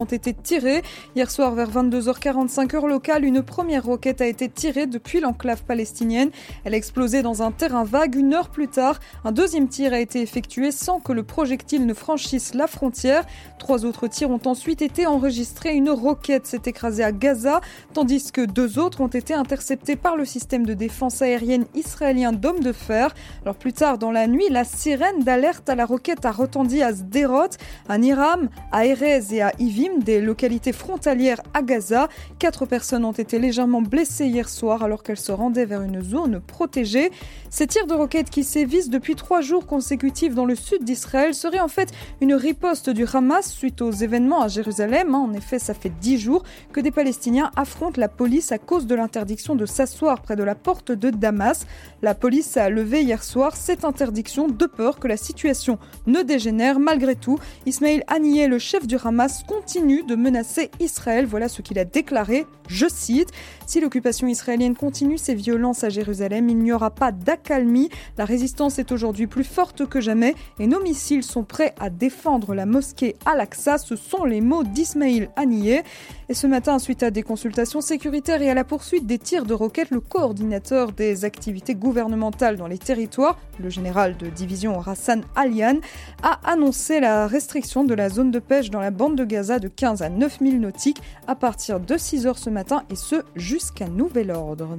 ont été tirés. Hier soir, vers 22h45 heure locale, une première roquette a été tirée depuis l'enclave palestinienne. Elle a explosé dans un terrain vague. Une heure plus tard, un deuxième tir a été effectué sans que le projectile ne franchisse la frontière. Trois autres tirs ont ensuite été enregistrés. Une roquette s'est écrasée à Gaza, tandis que deux autres ont été interceptés par le système de défense aérienne israélien d'hommes de fer. Alors plus tard dans la nuit, la sirène d'alerte à la roquette a retendu à Sderot, à Niram, à Erez et à Ivim des localités frontalières à Gaza. Quatre personnes ont été légèrement blessées hier soir alors qu'elles se rendaient vers une zone protégée. Ces tirs de roquettes qui sévissent depuis trois jours consécutifs dans le sud d'Israël seraient en fait une riposte du Hamas suite aux événements à Jérusalem. En effet, ça fait dix jours que des Palestiniens affrontent la police à cause de l'interdiction de s'asseoir près de la porte de Damas. La police a levé hier soir cette interdiction de peur que la situation ne dégénère. Malgré tout, Ismail Haniyeh, le chef du Hamas, continue de menacer Israël. Voilà ce qu'il a déclaré. Je cite Si l'occupation israélienne continue ses violences à Jérusalem, il n'y aura pas d'accalmie. La résistance est aujourd'hui plus forte que jamais et nos missiles sont prêts à défendre la mosquée Al-Aqsa. Ce sont les mots d'Ismaïl Haniyeh. Et ce matin, suite à des consultations sécuritaires et à la poursuite des tirs de roquettes, le coordinateur des activités gouvernementales dans les territoires, le général de division Hassan Alian, a annoncé la restriction de la zone de pêche dans la bande de Gaza de 15 à 9 000 nautiques à partir de 6 heures ce matin et ce jusqu'à nouvel ordre.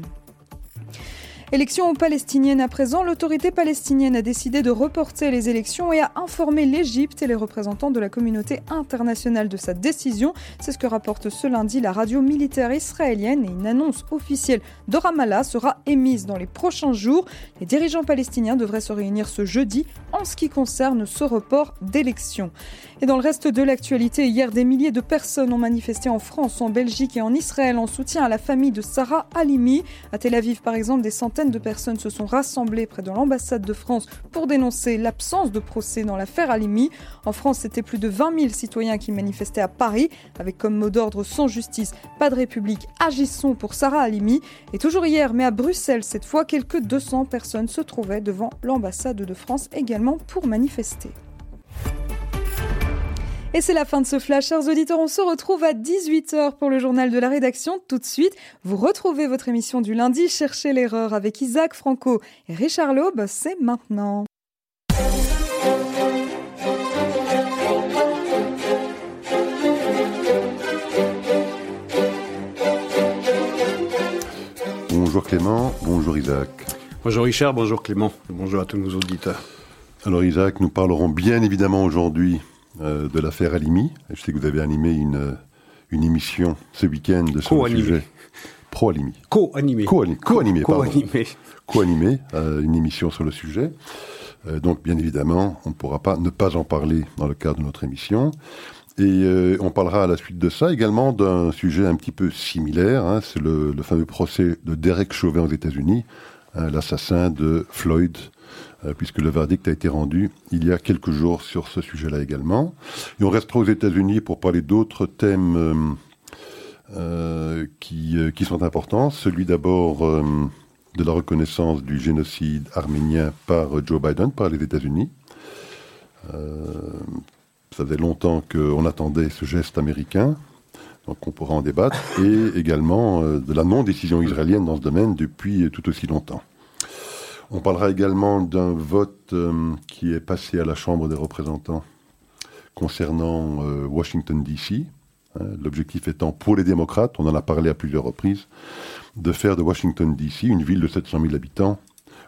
Élections palestiniennes à présent, l'autorité palestinienne a décidé de reporter les élections et a informé l'Égypte et les représentants de la communauté internationale de sa décision. C'est ce que rapporte ce lundi la radio militaire israélienne et une annonce officielle de Ramallah sera émise dans les prochains jours. Les dirigeants palestiniens devraient se réunir ce jeudi en ce qui concerne ce report d'élections. Et dans le reste de l'actualité, hier, des milliers de personnes ont manifesté en France, en Belgique et en Israël en soutien à la famille de Sarah Halimi. À Tel Aviv, par exemple, des centaines de personnes se sont rassemblées près de l'ambassade de France pour dénoncer l'absence de procès dans l'affaire Halimi. En France, c'était plus de 20 000 citoyens qui manifestaient à Paris, avec comme mot d'ordre sans justice, pas de république, agissons pour Sarah Halimi. Et toujours hier, mais à Bruxelles cette fois, quelques 200 personnes se trouvaient devant l'ambassade de France également pour manifester. Et c'est la fin de ce flash, chers auditeurs. On se retrouve à 18h pour le journal de la rédaction. Tout de suite, vous retrouvez votre émission du lundi, Cherchez l'erreur avec Isaac Franco et Richard Laube. C'est maintenant. Bonjour Clément, bonjour Isaac. Bonjour Richard, bonjour Clément, bonjour à tous nos auditeurs. Alors Isaac, nous parlerons bien évidemment aujourd'hui de l'affaire Alimi. Je sais que vous avez animé une, euh, une émission ce week-end sur le sujet. Pro-Alimi. Co-animé. Co-animé, Co-animé. Co-animé, euh, une émission sur le sujet. donc, bien évidemment, on ne pourra pas ne pas en parler dans le cadre de notre émission. Et on parlera à la suite de ça également d'un sujet un petit peu similaire. Hein. c'est le, fameux procès de Derek Chauvin aux États-Unis, hein, l'assassin de Floyd euh, puisque le verdict a été rendu il y a quelques jours sur ce sujet-là également. Et on restera aux États-Unis pour parler d'autres thèmes euh, euh, qui, qui, sont importants. Celui d'abord de la reconnaissance du génocide arménien par Joe Biden, par les États-Unis. ça faisait longtemps qu'on attendait ce geste américain donc on pourra en débattre, et également de la non-décision israélienne dans ce domaine depuis tout aussi longtemps. On parlera également d'un vote euh, qui est passé à la Chambre des représentants concernant euh, Washington, D.C. Hein, l'objectif étant pour les démocrates, on en a parlé à plusieurs reprises, de faire de Washington, D.C. une ville de 700 000 habitants,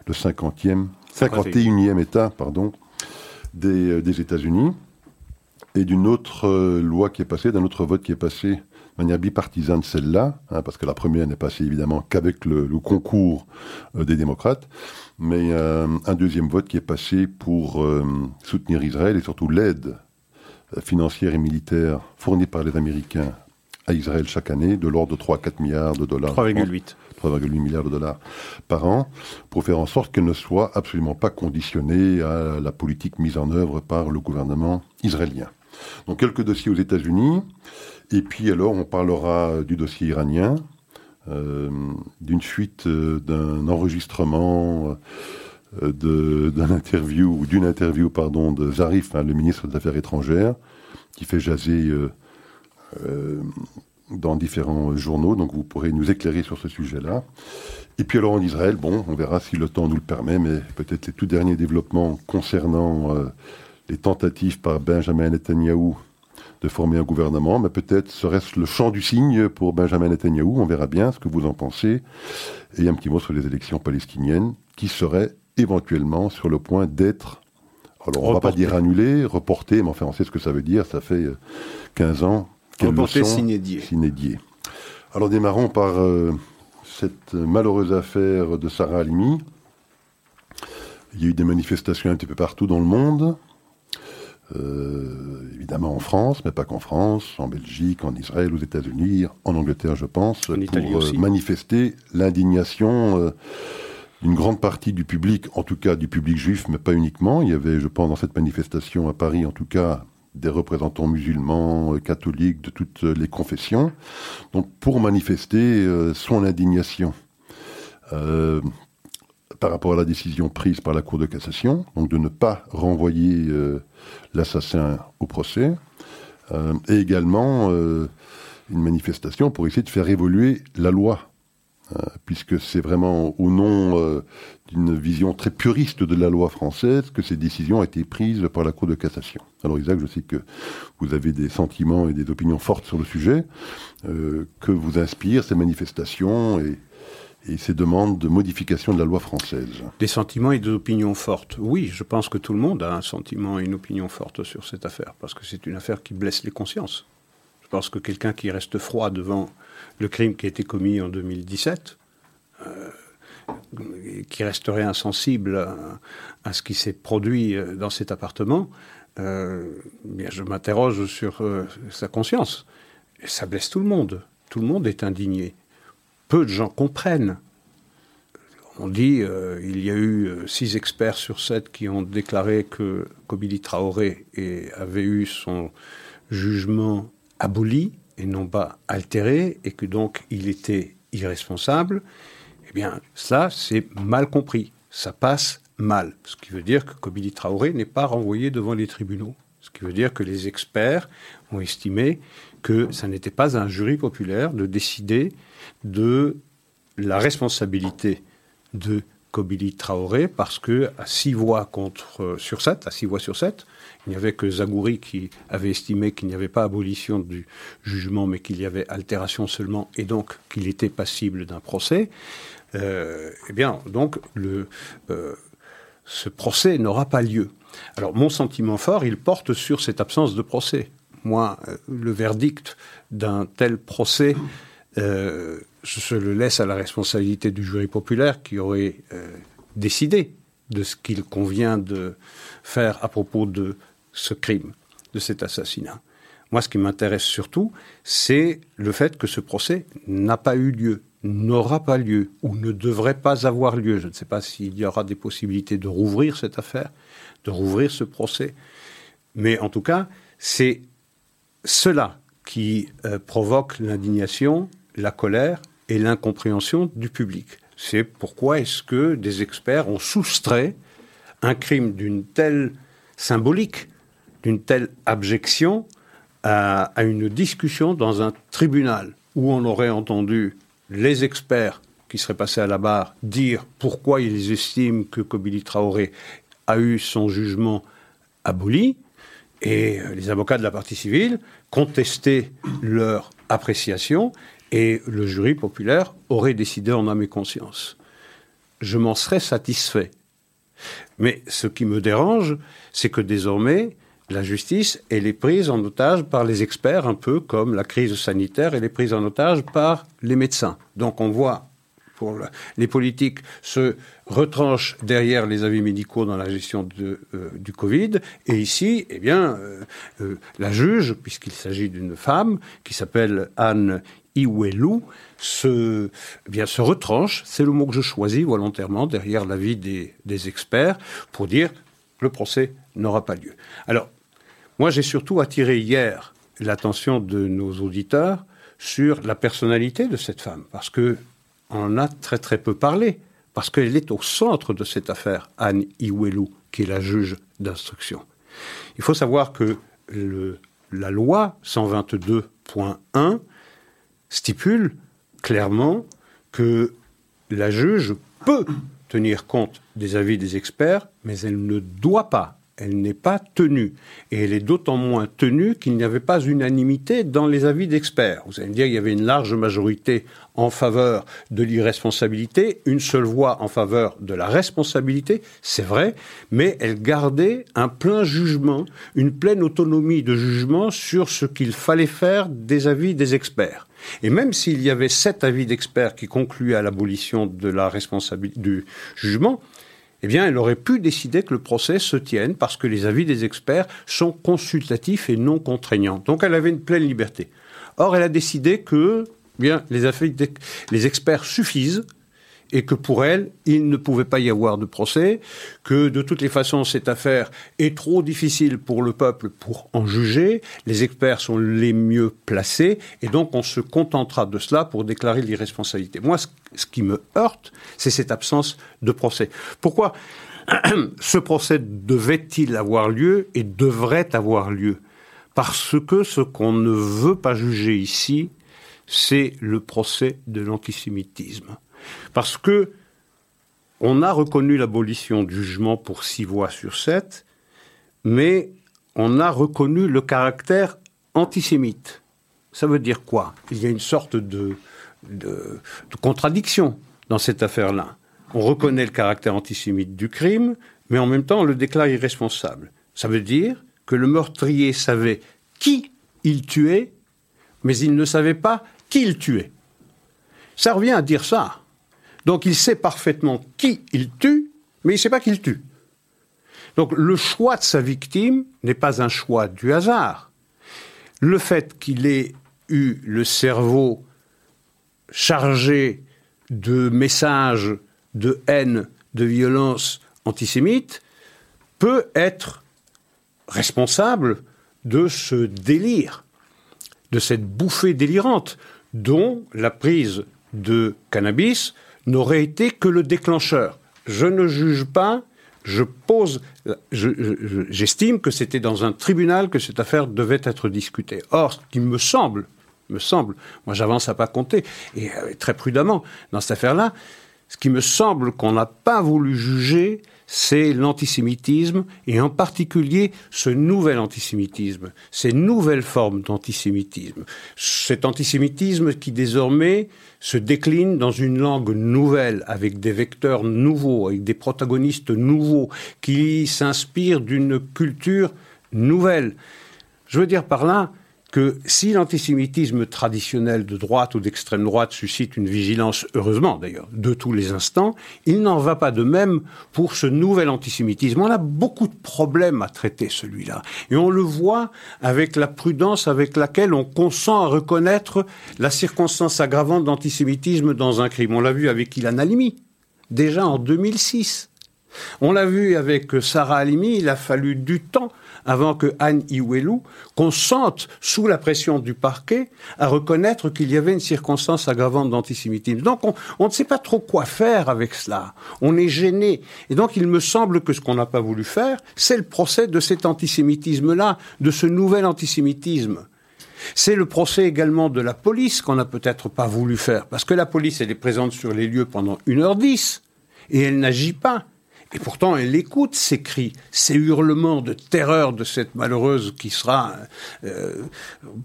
le 50e, 51e État pardon, euh, des États-Unis, et d'une autre loi qui est passée, d'un autre vote qui est passé de manière bipartisane celle-là, hein, parce que la première n'est passée évidemment qu'avec le, concours des démocrates, mais euh, un deuxième vote qui est passé pour euh, soutenir Israël et surtout l'aide euh, financière et militaire fournie par les Américains à Israël chaque année de l'ordre de 3 à 4 milliards de dollars. 3,8. 3,8 milliards de dollars par an, pour faire en sorte qu'elle ne soit absolument pas conditionnée à la politique mise en œuvre par le gouvernement israélien. Donc quelques dossiers aux États-Unis, et puis alors on parlera du dossier iranien, euh, d'une fuite euh, d'un enregistrement euh, d'un interview ou d'une interview pardon de Zarif, hein, le ministre des Affaires étrangères, qui fait jaser dans différents journaux, donc vous pourrez nous éclairer sur ce sujet-là. Et puis alors en Israël, bon, on verra si le temps nous le permet, mais peut-être les tout derniers développements concernant les tentatives par Benjamin Netanyahu de former un gouvernement, mais peut-être serait-ce le champ du signe pour Benjamin Netanyahu, on verra bien ce que vous en pensez. Et un petit mot sur les élections palestiniennes qui seraient éventuellement sur le point d'être, alors on ne va pas dire annulées, reportées, mais enfin on sait ce que ça veut dire, ça fait 15 euh, ans qu'elles le sont sinédiées. Alors démarrons par euh, cette malheureuse affaire de Sarah Halimi. Il y a eu des manifestations un petit peu partout dans le monde. Euh, évidemment en France, mais pas qu'en France, en Belgique, en Israël, aux États-Unis, en Angleterre, je pense, pour euh, manifester l'indignation euh, d'une grande partie du public, en tout cas du public juif, mais pas uniquement. Il y avait, je pense, dans cette manifestation à Paris, en tout cas, des représentants musulmans, catholiques, de toutes les confessions, donc pour manifester son indignation par rapport à la décision prise par la Cour de cassation, donc de ne pas renvoyer euh, l'assassin au procès, euh, et également euh, une manifestation pour essayer de faire évoluer la loi, puisque c'est vraiment au nom d'une vision très puriste de la loi française que ces décisions ont été prises par la Cour de cassation. Alors Isaac, je sais que vous avez des sentiments et des opinions fortes sur le sujet, que vous inspirent ces manifestations et et ces demandes de modification de la loi française. Des sentiments et des opinions fortes. Oui, je pense que tout le monde a un sentiment et une opinion forte sur cette affaire, parce que c'est une affaire qui blesse les consciences. Je pense que quelqu'un qui reste froid devant le crime qui a été commis en 2017, euh, qui resterait insensible à, ce qui s'est produit euh, dans cet appartement, euh, bien je m'interroge sur sa conscience. Et ça blesse tout le monde. Tout le monde est indigné peu de gens comprennent. On dit euh, il y a eu euh, six experts sur sept qui ont déclaré que Kobili Traoré avait eu son jugement aboli et non pas altéré et que donc il était irresponsable. Eh bien, cela, c'est mal compris. Ça passe mal. Ce qui veut dire que Kobili Traoré n'est pas renvoyé devant les tribunaux. Ce qui veut dire que les experts ont estimé que ça n'était pas un jury populaire de décider de la responsabilité de Kobili Traoré parce que à six voix contre euh, sur sept, à six voix sur sept, il n'y avait que Zagouri qui avait estimé qu'il n'y avait pas abolition du jugement, mais qu'il y avait altération seulement, et donc qu'il était passible d'un procès. Euh, eh bien, donc euh, ce procès n'aura pas lieu. Alors mon sentiment fort, il porte sur cette absence de procès. Moi, le verdict d'un tel procès euh, je le laisse à la responsabilité du jury populaire qui aurait euh, décidé de ce qu'il convient de faire à propos de ce crime, de cet assassinat. Moi, ce qui m'intéresse surtout, c'est le fait que ce procès n'a pas eu lieu, n'aura pas lieu, ou ne devrait pas avoir lieu. Je ne sais pas s'il y aura des possibilités de rouvrir cette affaire, de rouvrir ce procès. Mais en tout cas, c'est cela qui euh, provoque l'indignation la colère et l'incompréhension du public. C'est pourquoi est-ce que des experts ont soustrait un crime d'une telle symbolique, d'une telle abjection à, une discussion dans un tribunal où on aurait entendu les experts qui seraient passés à la barre dire pourquoi ils estiment que Kobili Traoré a eu son jugement aboli, et les avocats de la partie civile contester leur appréciation et le jury populaire aurait décidé en âme et conscience. Je m'en serais satisfait. Mais ce qui me dérange, c'est que désormais, la justice, elle est prise en otage par les experts, un peu comme la crise sanitaire, elle est prise en otage par les médecins. Donc on voit les politiques se retranchent derrière les avis médicaux dans la gestion de, euh, du Covid. Et ici, eh bien, euh, euh, la juge, puisqu'il s'agit d'une femme qui s'appelle Anne Iwelu se, eh bien, se retranche, c'est le mot que je choisis volontairement, derrière l'avis des, des experts, pour dire le procès n'aura pas lieu. Alors, moi j'ai surtout attiré hier l'attention de nos auditeurs sur la personnalité de cette femme, parce que en a très très peu parlé, parce qu'elle est au centre de cette affaire, Anne Iwelu, qui est la juge d'instruction. Il faut savoir que la loi 122 2.1 stipule clairement que la juge peut tenir compte des avis des experts, mais elle ne doit pas elle n'est pas tenue. Et elle est d'autant moins tenue qu'il n'y avait pas unanimité dans les avis d'experts. Vous allez me dire qu'il y avait une large majorité en faveur de l'irresponsabilité, une seule voix en faveur de la responsabilité, c'est vrai, mais elle gardait un plein jugement, une pleine autonomie de jugement sur ce qu'il fallait faire des avis des experts. Et même s'il y avait sept avis d'experts qui concluaient à l'abolition de la responsabilité du jugement, eh bien, elle aurait pu décider que le procès se tienne parce que les avis des experts sont consultatifs et non contraignants. Donc, elle avait une pleine liberté. Or, elle a décidé que eh bien, les, les experts suffisent et que pour elle, il ne pouvait pas y avoir de procès, que de toutes les façons, cette affaire est trop difficile pour le peuple pour en juger, les experts sont les mieux placés, et donc on se contentera de cela pour déclarer l'irresponsabilité. Moi, ce qui me heurte, c'est cette absence de procès. Pourquoi ce procès devait-il avoir lieu et devrait avoir lieu? Parce que ce qu'on ne veut pas juger ici, c'est le procès de l'antisémitisme. Parce que on a reconnu l'abolition du jugement pour six voix sur sept, mais on a reconnu le caractère antisémite. Ça veut dire quoi? Il y a une sorte de, contradiction dans cette affaire-là. On reconnaît le caractère antisémite du crime, mais en même temps on le déclare irresponsable. Ça veut dire que le meurtrier savait qui il tuait, mais il ne savait pas qui il tuait. Ça revient à dire ça. Donc il sait parfaitement qui il tue, mais il ne sait pas qui il tue. Donc le choix de sa victime n'est pas un choix du hasard. Le fait qu'il ait eu le cerveau chargé de messages de haine, de violence antisémite, peut être responsable de ce délire, de cette bouffée délirante dont la prise de cannabis n'aurait été que le déclencheur. Je ne juge pas, je pose, j'estime que c'était dans un tribunal que cette affaire devait être discutée. Or, ce qui me semble, me semble, moi j'avance à pas compter, et euh, très prudemment dans cette affaire-là, ce qui me semble qu'on n'a pas voulu juger, c'est l'antisémitisme, et en particulier ce nouvel antisémitisme, ces nouvelles formes d'antisémitisme. Cet antisémitisme qui désormais se décline dans une langue nouvelle, avec des vecteurs nouveaux, avec des protagonistes nouveaux, qui s'inspirent d'une culture nouvelle. Je veux dire par là, que si l'antisémitisme traditionnel de droite ou d'extrême droite suscite une vigilance, heureusement d'ailleurs, de tous les instants, il n'en va pas de même pour ce nouvel antisémitisme. On a beaucoup de problèmes à traiter celui-là. Et on le voit avec la prudence avec laquelle on consent à reconnaître la circonstance aggravante d'antisémitisme dans un crime. On l'a vu avec Ilan Halimi, déjà en 2006. On l'a vu avec Sarah Halimi, il a fallu du temps avant que Anne Iwelou consente, sous la pression du parquet, à reconnaître qu'il y avait une circonstance aggravante d'antisémitisme. Donc on, ne sait pas trop quoi faire avec cela. On est gêné. Et donc il me semble que ce qu'on n'a pas voulu faire, c'est le procès de cet antisémitisme-là, de ce nouvel antisémitisme. C'est le procès également de la police qu'on n'a peut-être pas voulu faire, parce que la police, elle est présente sur les lieux pendant une heure dix, et elle n'agit pas. Et pourtant, elle écoute ces cris, ces hurlements de terreur de cette malheureuse qui sera euh,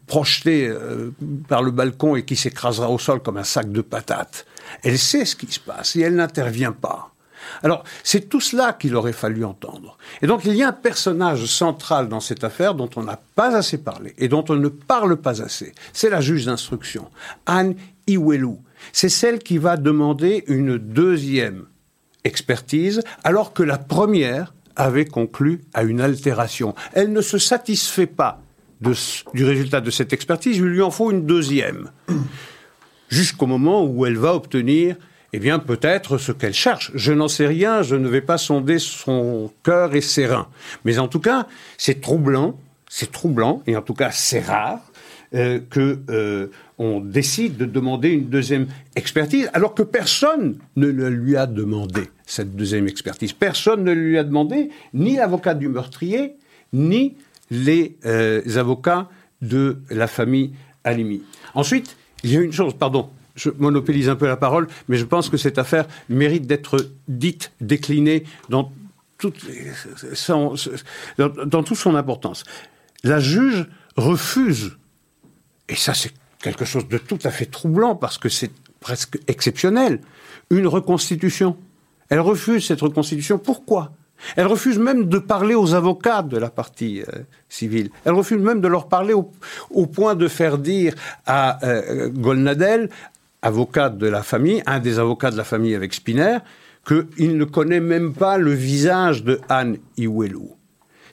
projetée euh, par le balcon et qui s'écrasera au sol comme un sac de patates. Elle sait ce qui se passe et elle n'intervient pas. Alors, c'est tout cela qu'il aurait fallu entendre. Et donc, il y a un personnage central dans cette affaire dont on n'a pas assez parlé et dont on ne parle pas assez. C'est la juge d'instruction, Anne Iwelou. C'est celle qui va demander une deuxième expertise, alors que la première avait conclu à une altération. Elle ne se satisfait pas du résultat de cette expertise, il lui en faut une deuxième, jusqu'au moment où elle va obtenir eh bien, peut-être ce qu'elle cherche. Je n'en sais rien, je ne vais pas sonder son cœur et ses reins. Mais en tout cas, c'est troublant, c'est troublant, et en tout cas, c'est rare, euh, que euh, on décide de demander une deuxième expertise, alors que personne ne le lui a demandé, cette deuxième expertise. Personne ne lui a demandé, ni l'avocat du meurtrier, ni les euh, avocats de la famille Halimi. Ensuite, il y a une chose, pardon, je monopolise un peu la parole, mais je pense que cette affaire mérite d'être dite, déclinée dans toute son importance. La juge refuse, et ça c'est quelque chose de tout à fait troublant parce que c'est presque exceptionnel, une reconstitution. Elle refuse cette reconstitution. Pourquoi? Elle refuse même de parler aux avocats de la partie euh, civile. Elle refuse même de leur parler au, point de faire dire à euh, Golnadel, avocat de la famille, un des avocats de la famille avec Spinner, qu'il ne connaît même pas le visage de Anne Iwelou.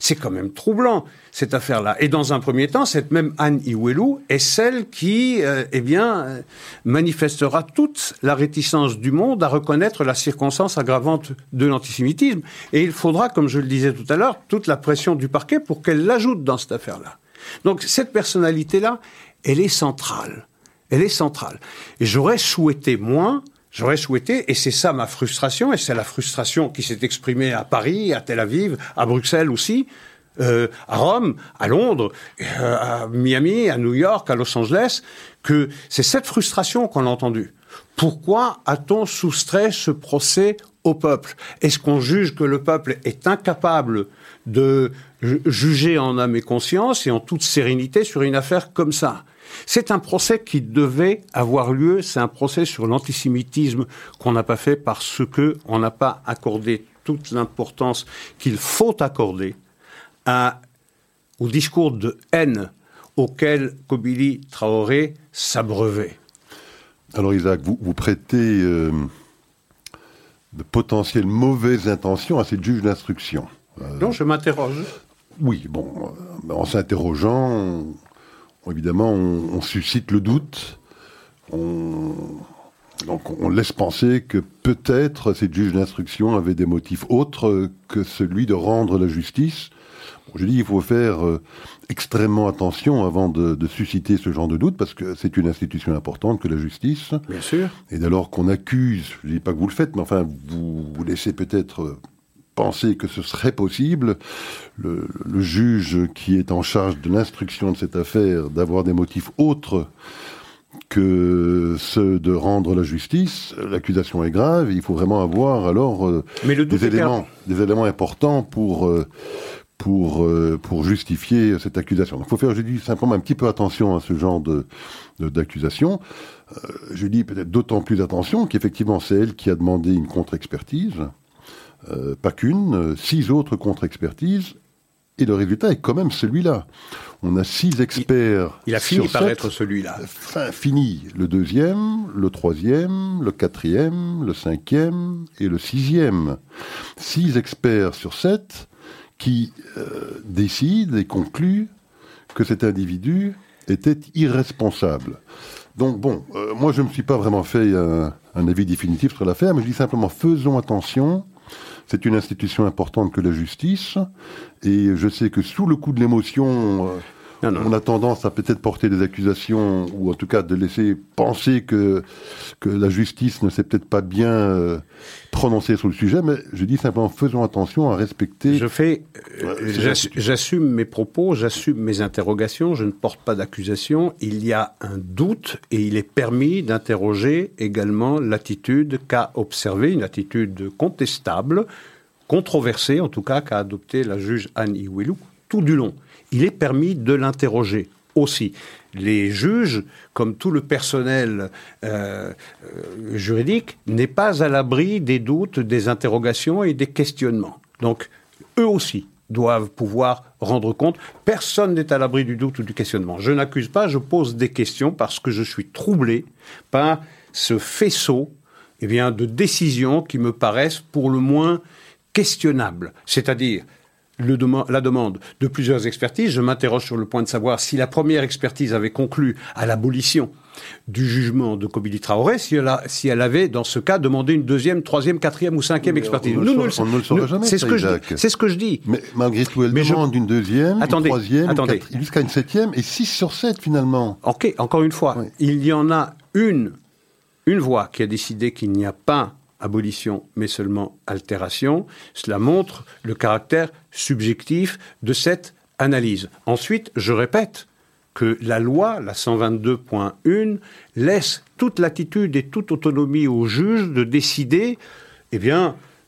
C'est quand même troublant, cette affaire-là. Et dans un premier temps, cette même Anne Iwelou est celle qui, euh, eh bien, euh, manifestera toute la réticence du monde à reconnaître la circonstance aggravante de l'antisémitisme. Et il faudra, comme je le disais tout à l'heure, toute la pression du parquet pour qu'elle l'ajoute dans cette affaire-là. Donc cette personnalité-là, elle est centrale. Elle est centrale. Et j'aurais souhaité, moins, J'aurais souhaité, et c'est ça ma frustration, et c'est la frustration qui s'est exprimée à Paris, à Tel Aviv, à Bruxelles aussi, euh, à Rome, à Londres, euh, à Miami, à New York, à Los Angeles, que c'est cette frustration qu'on a entendue. Pourquoi a-t-on soustrait ce procès au peuple? Est-ce qu'on juge que le peuple est incapable de juger en âme et conscience et en toute sérénité sur une affaire comme ça? C'est un procès qui devait avoir lieu, c'est un procès sur l'antisémitisme qu'on n'a pas fait parce que on n'a pas accordé toute l'importance qu'il faut accorder à, au discours de haine auquel Kobili Traoré s'abreuvait. Alors Isaac, vous, vous prêtez euh, de potentielles mauvaises intentions à cette juge d'instruction. Euh, non, je m'interroge. Oui, bon, euh, en s'interrogeant, évidemment, on, suscite le doute. On, donc on laisse penser que peut-être cette juge d'instruction avait des motifs autres que celui de rendre la justice. je dis il faut faire euh, extrêmement attention avant de, susciter ce genre de doute parce que c'est une institution importante que la justice. Bien sûr. Et dès lors qu'on accuse, je ne dis pas que vous le faites, mais enfin vous, vous laissez peut-être penser que ce serait possible, le, juge qui est en charge de l'instruction de cette affaire, d'avoir des motifs autres que ceux de rendre la justice, l'accusation est grave, il faut vraiment avoir alors euh, des, éléments, des éléments importants pour, euh, pour, euh, pour justifier cette accusation. Donc il faut faire, je dis simplement un petit peu attention à ce genre de d'accusation. je dis peut-être d'autant plus attention qu'effectivement c'est elle qui a demandé une contre-expertise. Euh, pas qu'une, euh, six autres contre-expertises, et le résultat est quand même celui-là. On a six experts. Il, a fini par être celui-là. Fini. Le deuxième, le troisième, le quatrième, le cinquième et le sixième. Six experts sur sept qui euh, décident et concluent que cet individu était irresponsable. Donc bon, moi je ne me suis pas vraiment fait un, un avis définitif sur l'affaire, mais je dis simplement faisons attention c'est une institution importante que la justice, et je sais que sous le coup de l'émotion, on a tendance à peut-être porter des accusations, ou en tout cas de laisser penser que, que la justice ne s'est peut-être pas bien euh, prononcée sur le sujet, mais je dis simplement faisons attention à respecter. Je fais, euh, j'assume mes propos, j'assume mes interrogations, je ne porte pas d'accusation. Il y a un doute et il est permis d'interroger également l'attitude qu'a observée, une attitude contestable, controversée en tout cas, qu'a adoptée la juge Anne Iwilou tout du long il est permis de l'interroger aussi. Les juges, comme tout le personnel euh, euh, juridique, n'est pas à l'abri des doutes, des interrogations et des questionnements. Donc, eux aussi doivent pouvoir rendre compte. Personne n'est à l'abri du doute ou du questionnement. Je n'accuse pas, je pose des questions parce que je suis troublé par ce faisceau eh de décisions qui me paraissent pour le moins questionnables. C'est-à-dire, la demande de plusieurs expertises. Je m'interroge sur le point de savoir si la première expertise avait conclu à l'abolition du jugement de Kobili Traoré, si elle, si elle, avait, dans ce cas, demandé une deuxième, troisième, quatrième ou cinquième expertise. On, ne, le, saura jamais. C'est ce, que je, c'est ce que je dis. Mais malgré tout, elle demande une deuxième, une troisième, jusqu'à une septième, et six sur sept finalement. Ok, encore une fois, il y en a une, une voix qui a décidé qu'il n'y a pas abolition, mais seulement altération. Cela montre le caractère subjectif de cette analyse. Ensuite, je répète, que la loi, la 122.1, laisse toute latitude et toute autonomie aux juges de décider, eh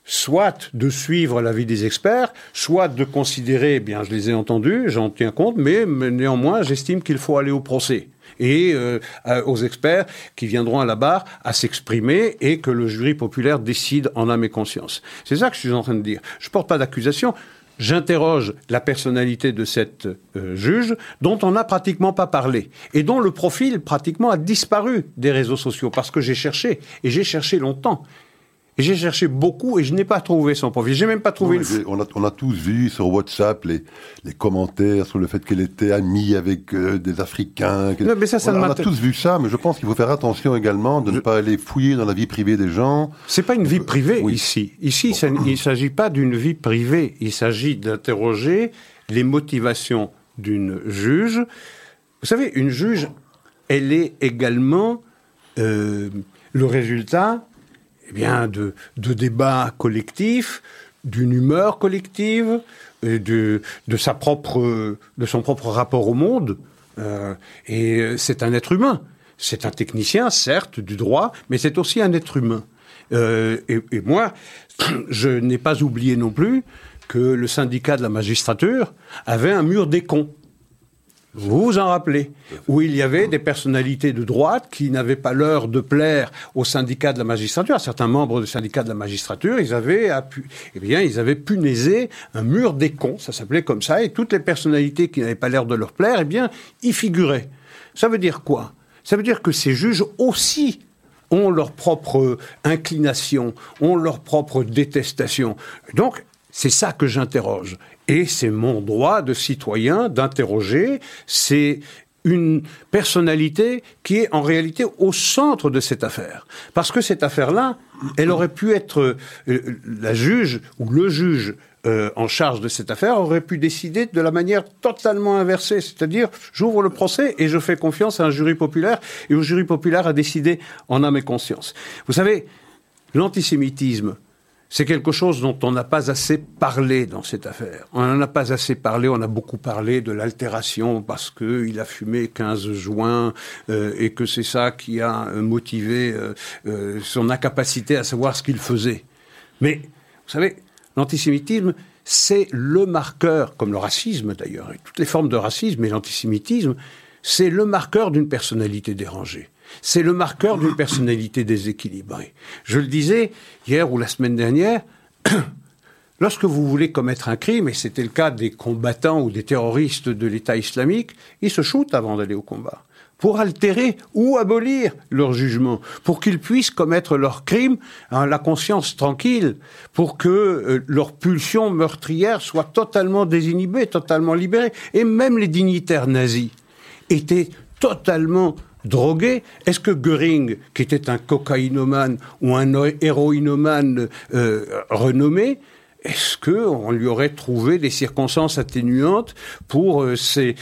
soit de suivre l'avis des experts, soit de considérer, eh bien, je les ai entendus, j'en tiens compte, mais, néanmoins, j'estime qu'il faut aller au procès et euh, aux experts qui viendront à la barre à s'exprimer et que le jury populaire décide en âme et conscience. C'est ça que je suis en train de dire. Je porte pas d'accusation. J'interroge la personnalité de cette euh, juge dont on n'a pratiquement pas parlé et dont le profil pratiquement a disparu des réseaux sociaux parce que j'ai cherché et j'ai cherché longtemps. J'ai cherché beaucoup et je n'ai pas trouvé son profil. J'ai même pas trouvé On a, on a tous vu sur WhatsApp les, les commentaires sur le fait qu'elle était amie avec euh, des Africains. Non, mais ça, ça on, a tous vu ça, mais je pense qu'il faut faire attention également de ne pas aller fouiller dans la vie privée des gens. C'est pas une vie privée ici. Ici, il ne s'agit pas d'une vie privée. Il s'agit d'interroger les motivations d'une juge. Vous savez, une juge, elle est également euh, le résultat eh bien, de, de débats collectifs, d'une humeur collective, de, de, sa propre, de son propre rapport au monde. Euh, et c'est un être humain. C'est un technicien, certes, du droit, mais c'est aussi un être humain. Euh, et, et, moi, je n'ai pas oublié non plus que le syndicat de la magistrature avait un mur des cons. Vous vous en rappelez Où il y avait des personnalités de droite qui n'avaient pas l'heure de plaire au syndicat de la magistrature, à certains membres du syndicat de la magistrature, ils avaient, eh bien, ils avaient punaisé un mur des cons, ça s'appelait comme ça, et toutes les personnalités qui n'avaient pas l'air de leur plaire, eh y figuraient. Ça veut dire quoi? Ça veut dire que ces juges aussi ont leur propre inclination, ont leur propre détestation. Donc, c'est ça que j'interroge. Et c'est mon droit de citoyen d'interroger. C'est une personnalité qui est en réalité au centre de cette affaire. Parce que cette affaire-là, elle aurait pu être euh, la juge ou le juge euh, en charge de cette affaire aurait pu décider de la manière totalement inversée, c'est-à-dire j'ouvre le procès et je fais confiance à un jury populaire et le jury populaire a décidé en âme et conscience. Vous savez, l'antisémitisme, c'est quelque chose dont on n'a pas assez parlé dans cette affaire. On n'en a pas assez parlé, on a beaucoup parlé de l'altération parce qu'il a fumé 15 juin euh, et que c'est ça qui a euh, motivé euh, son incapacité à savoir ce qu'il faisait. Mais, vous savez, l'antisémitisme, c'est le marqueur, comme le racisme d'ailleurs, et toutes les formes de racisme et l'antisémitisme, c'est le marqueur d'une personnalité dérangée. C'est le marqueur d'une personnalité déséquilibrée. Je le disais hier ou la semaine dernière, lorsque vous voulez commettre un crime, et c'était le cas des combattants ou des terroristes de l'État islamique, ils se shootent avant d'aller au combat pour altérer ou abolir leur jugement, pour qu'ils puissent commettre leur crime en la conscience tranquille, pour que euh, leur pulsion meurtrière soit totalement désinhibée, totalement libérée. Et même les dignitaires nazis étaient totalement drogué. Est-ce que Goering, qui était un cocaïnomane ou un héroïnomane euh, renommé, est-ce qu'on lui aurait trouvé des circonstances atténuantes pour euh, ces,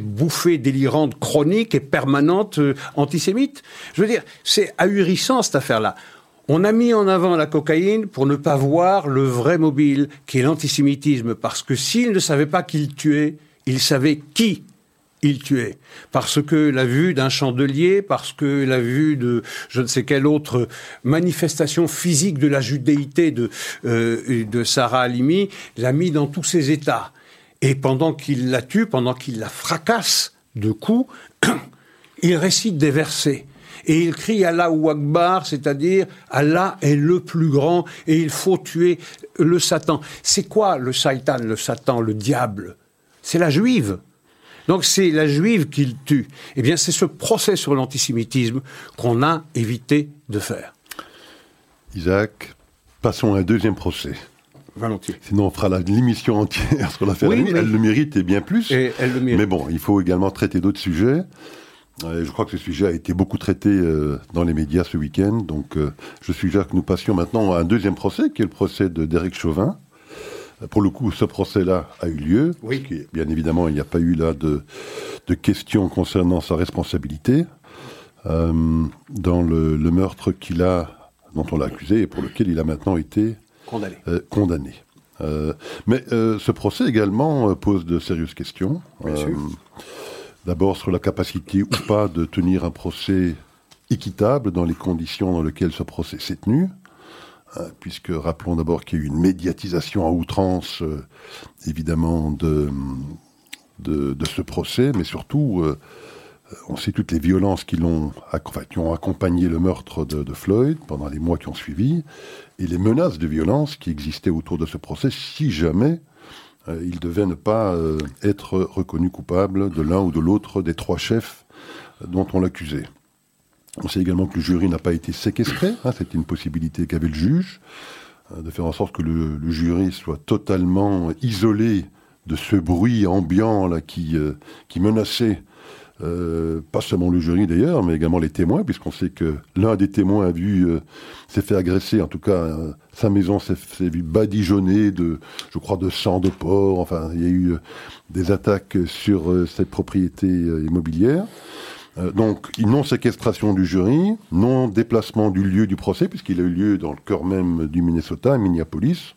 bouffées délirantes chroniques et permanentes euh, antisémites? Je veux dire, c'est ahurissant cette affaire-là. On a mis en avant la cocaïne pour ne pas voir le vrai mobile, qui est l'antisémitisme, parce que s'il ne savait pas qu'il tuait, il savait qui il tuait. Parce que la vue d'un chandelier, parce que la vue de je ne sais quelle autre manifestation physique de la judéité de, euh, Sarah Halimi l'a mis dans tous ses états. Et pendant qu'il la tue, pendant qu'il la fracasse de coups, il récite des versets. Et il crie Allah ou Akbar, c'est-à-dire Allah est le plus grand et il faut tuer le Satan. C'est quoi le Satan, le Satan, le diable C'est la juive. Donc c'est la juive qu'il tue. Eh bien, c'est ce procès sur l'antisémitisme qu'on a évité de faire. Isaac, passons à un deuxième procès. Volontiers. Sinon, on fera l'émission entière sur l'affaire. Oui, Elle le mérite et bien plus. Et elle le mérite. Mais bon, il faut également traiter d'autres sujets. je crois que ce sujet a été beaucoup traité euh, dans les médias ce week-end. Donc, euh, je suggère que nous passions maintenant à un deuxième procès, qui est le procès de Derek Chauvin. Pour le coup, ce procès-là a eu lieu. Oui. bien évidemment, il n'y a pas eu là de, de questions concernant sa responsabilité euh, dans le, meurtre qu'il a, dont on l'a accusé et pour lequel il a maintenant été condamné. Euh, condamné. Euh, mais ce procès également pose de sérieuses questions. D'abord sur la capacité ou pas de tenir un procès équitable dans les conditions dans lesquelles ce procès s'est tenu, puisque rappelons d'abord qu'il y a eu une médiatisation à outrance, euh, évidemment, de, ce procès, mais surtout, euh, on sait toutes les violences qui, l'ont, ont accompagné le meurtre de, Floyd pendant les mois qui ont suivi, et les menaces de violence qui existaient autour de ce procès, si jamais euh, il devait ne pas être reconnu coupable de l'un ou de l'autre des trois chefs dont on l'accusait. On sait également que le jury n'a pas été séquestré, hein, c'était une possibilité qu'avait le juge, euh, de faire en sorte que le, jury soit totalement isolé de ce bruit ambiant euh, qui menaçait euh, pas seulement le jury d'ailleurs, mais également les témoins, puisqu'on sait que l'un des témoins a vu s'est fait agresser, en tout cas sa maison s'est vu badigeonner de, je crois, de sang de porc. Enfin, il y a eu des attaques sur cette propriété immobilière. Euh, donc, non-séquestration du jury, non-déplacement du lieu du procès, puisqu'il a eu lieu dans le cœur même du Minnesota, à Minneapolis,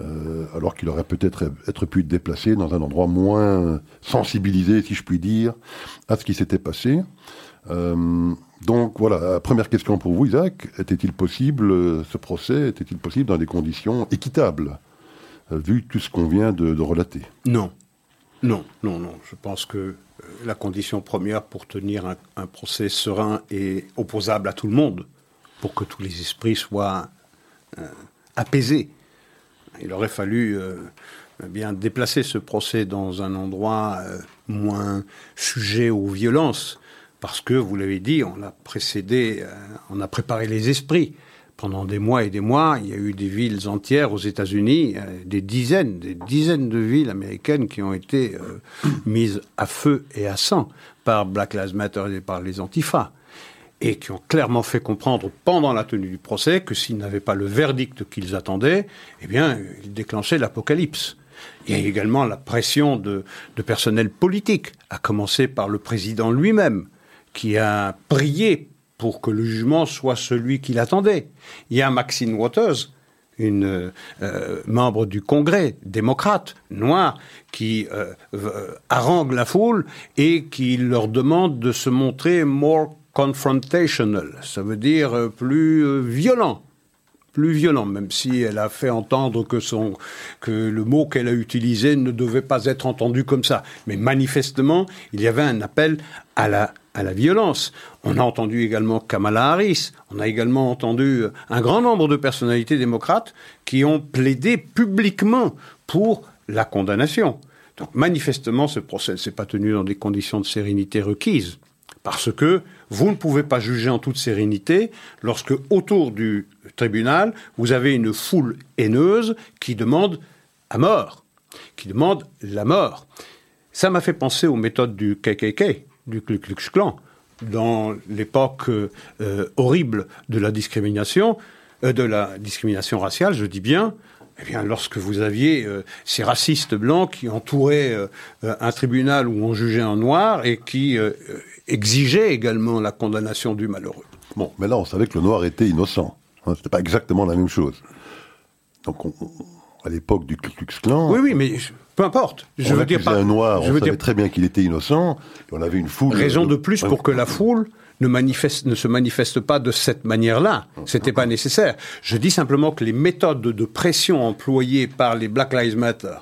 euh, alors qu'il aurait peut-être être pu être déplacé dans un endroit moins sensibilisé, si je puis dire, à ce qui s'était passé. Euh, donc voilà, première question pour vous, Isaac. Était-il possible, ce procès, était-il possible dans des conditions équitables, vu tout ce qu'on vient de relater? Non. Non, non, non. Je pense que la condition première pour tenir un, procès serein et opposable à tout le monde, pour que tous les esprits soient euh, apaisés. Il aurait fallu euh, bien déplacer ce procès dans un endroit euh, moins sujet aux violences, parce que, vous l'avez dit, on a précédé, on a préparé les esprits pendant des mois et des mois, il y a eu des villes entières aux États-Unis, euh, des dizaines, des dizaines de villes américaines qui ont été euh, mises à feu et à sang par Black Lives Matter et par les Antifas, et qui ont clairement fait comprendre pendant la tenue du procès que s'ils n'avaient pas le verdict qu'ils attendaient, eh bien, ils déclenchaient l'apocalypse. Il y a également la pression de, de personnel politique, à commencer par le président lui-même, qui a prié pour que le jugement soit celui qu'il attendait. Il y a Maxine Waters, une euh, membre du Congrès démocrate noire qui euh, harangue la foule et qui leur demande de se montrer more confrontational, ça veut dire euh, plus violent plus violent, même si elle a fait entendre que le mot qu'elle a utilisé ne devait pas être entendu comme ça. Mais manifestement, il y avait un appel à la à la violence. On a entendu également Kamala Harris, on a également entendu un grand nombre de personnalités démocrates qui ont plaidé publiquement pour la condamnation. Donc manifestement, ce procès ne s'est pas tenu dans des conditions de sérénité requises. Parce que vous ne pouvez pas juger en toute sérénité lorsque, autour du tribunal, vous avez une foule haineuse qui demande à mort, qui demande la mort. Ça m'a fait penser aux méthodes du KKK, du Ku Klux Klan dans l'époque euh, horrible de la discrimination, euh, de la discrimination raciale, je dis bien, eh bien, lorsque vous aviez euh, ces racistes blancs qui entouraient un tribunal où on jugeait en noir et qui exigeaient également la condamnation du malheureux. Bon, mais là, on savait que le noir était innocent. Hein, Ce n'était pas exactement la même chose. Donc, à l'époque du Ku Klux Klan. Oui, oui, mais peu importe. Je on veux dire pas. un noir, je on savait très bien qu'il était innocent. on avait une foule. Raison de, plus pour que la foule ne, manifeste, ne se manifeste pas de cette manière-là. C'était pas nécessaire. Je dis simplement que les méthodes de pression employées par les Black Lives Matter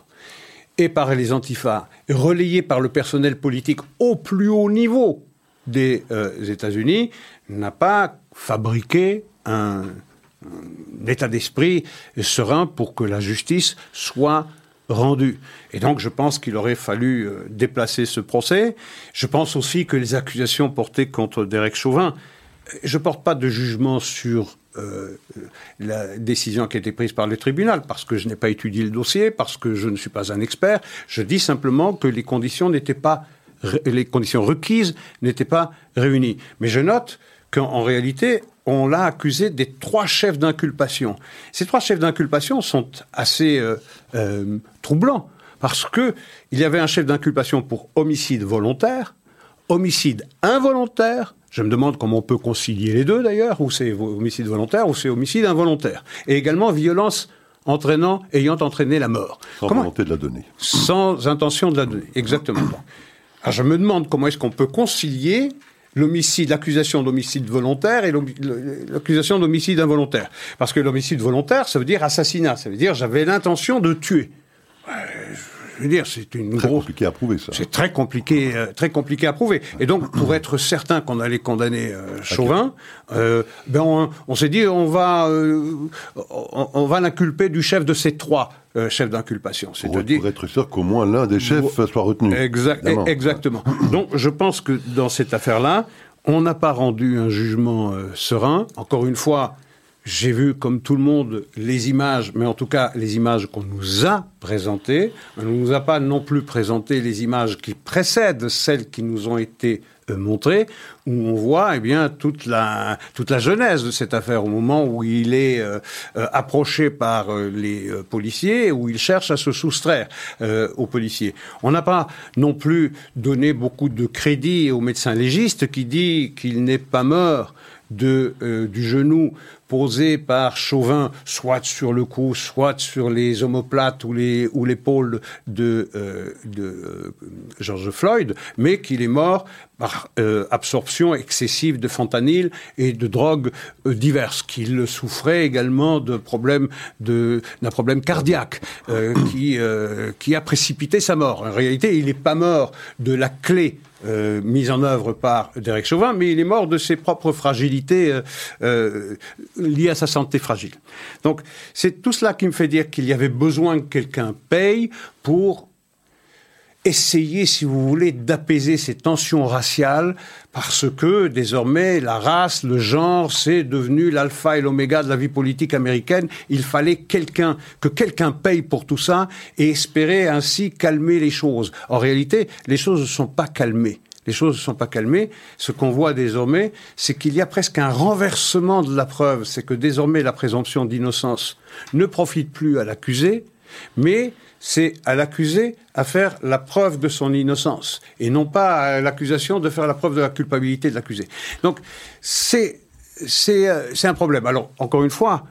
et par les antifas, relayées par le personnel politique au plus haut niveau des euh, États-Unis, n'a pas fabriqué un état d'esprit serein pour que la justice soit rendu. Et donc je pense qu'il aurait fallu euh, déplacer ce procès. Je pense aussi que les accusations portées contre Derek Chauvin, euh, je ne porte pas de jugement sur euh, la décision qui a été prise par le tribunal, parce que je n'ai pas étudié le dossier, parce que je ne suis pas un expert. Je dis simplement que les conditions n'étaient pas les conditions requises n'étaient pas réunies. Mais je note qu'en réalité, on l'a accusé des trois chefs d'inculpation. Ces trois chefs d'inculpation sont assez euh, euh, troublants parce que il y avait un chef d'inculpation pour homicide volontaire, homicide involontaire. Je me demande comment on peut concilier les deux d'ailleurs, ou c'est homicide volontaire ou c'est homicide involontaire, et également violence entraînant, ayant entraîné la mort. Sans volonté de la donner. Sans intention de la donner, exactement. Alors je me demande comment est-ce qu'on peut concilier l'homicide, l'accusation d'homicide volontaire et l'accusation d'homicide involontaire. Parce que l'homicide volontaire, ça veut dire assassinat, ça veut dire j'avais l'intention de tuer. Je veux dire, c'est une très grosse... compliqué à prouver ça. C'est très compliqué, euh, très compliqué à prouver. Et donc, pour être certain qu'on allait condamner euh, Chauvin, euh, ben on, on s'est dit on va, on, on va l'inculper du chef de ces trois euh, chefs d'inculpation. C'est-à-dire pour être sûr qu'au moins l'un des chefs soit retenu. Évidemment. exactement. Donc, je pense que dans cette affaire-là, on n'a pas rendu un jugement euh, serein. Encore une fois, j'ai vu, comme tout le monde, les images, mais en tout cas les images qu'on nous a présentées. On ne nous a pas non plus présenté les images qui précèdent celles qui nous ont été euh, montrées, où on voit eh bien toute la toute la genèse de cette affaire au moment où il est euh, euh, approché par euh, les policiers, où il cherche à se soustraire euh, aux policiers. On n'a pas non plus donné beaucoup de crédit au médecin légiste qui dit qu'il n'est pas mort de, euh, du genou posé par Chauvin, soit sur le cou, soit sur les omoplates ou les ou l'épaule de, euh, euh, George Floyd, mais qu'il est mort par euh, absorption excessive de fentanyl et de drogues diverses, qu'il souffrait également d'un problème cardiaque qui a précipité sa mort. En réalité, il n'est pas mort de la clé euh, mise en œuvre par Derek Chauvin, mais il est mort de ses propres fragilités euh, euh, liées à sa santé fragile. Donc c'est tout cela qui me fait dire qu'il y avait besoin que quelqu'un paye pour essayer, si vous voulez, d'apaiser ces tensions raciales, parce que désormais la race, le genre, c'est devenu l'alpha et l'oméga de la vie politique américaine. Il fallait quelqu'un, que quelqu'un paye pour tout ça et espérer ainsi calmer les choses. En réalité, les choses ne sont pas calmées. Les choses ne sont pas calmées. Ce qu'on voit désormais, c'est qu'il y a presque un renversement de la preuve. C'est que désormais la présomption d'innocence ne profite plus à l'accusé, mais c'est à l'accusé à faire la preuve de son innocence et non pas à l'accusation de faire la preuve de la culpabilité de l'accusé. Donc c'est c'est euh, un problème. Alors encore une fois,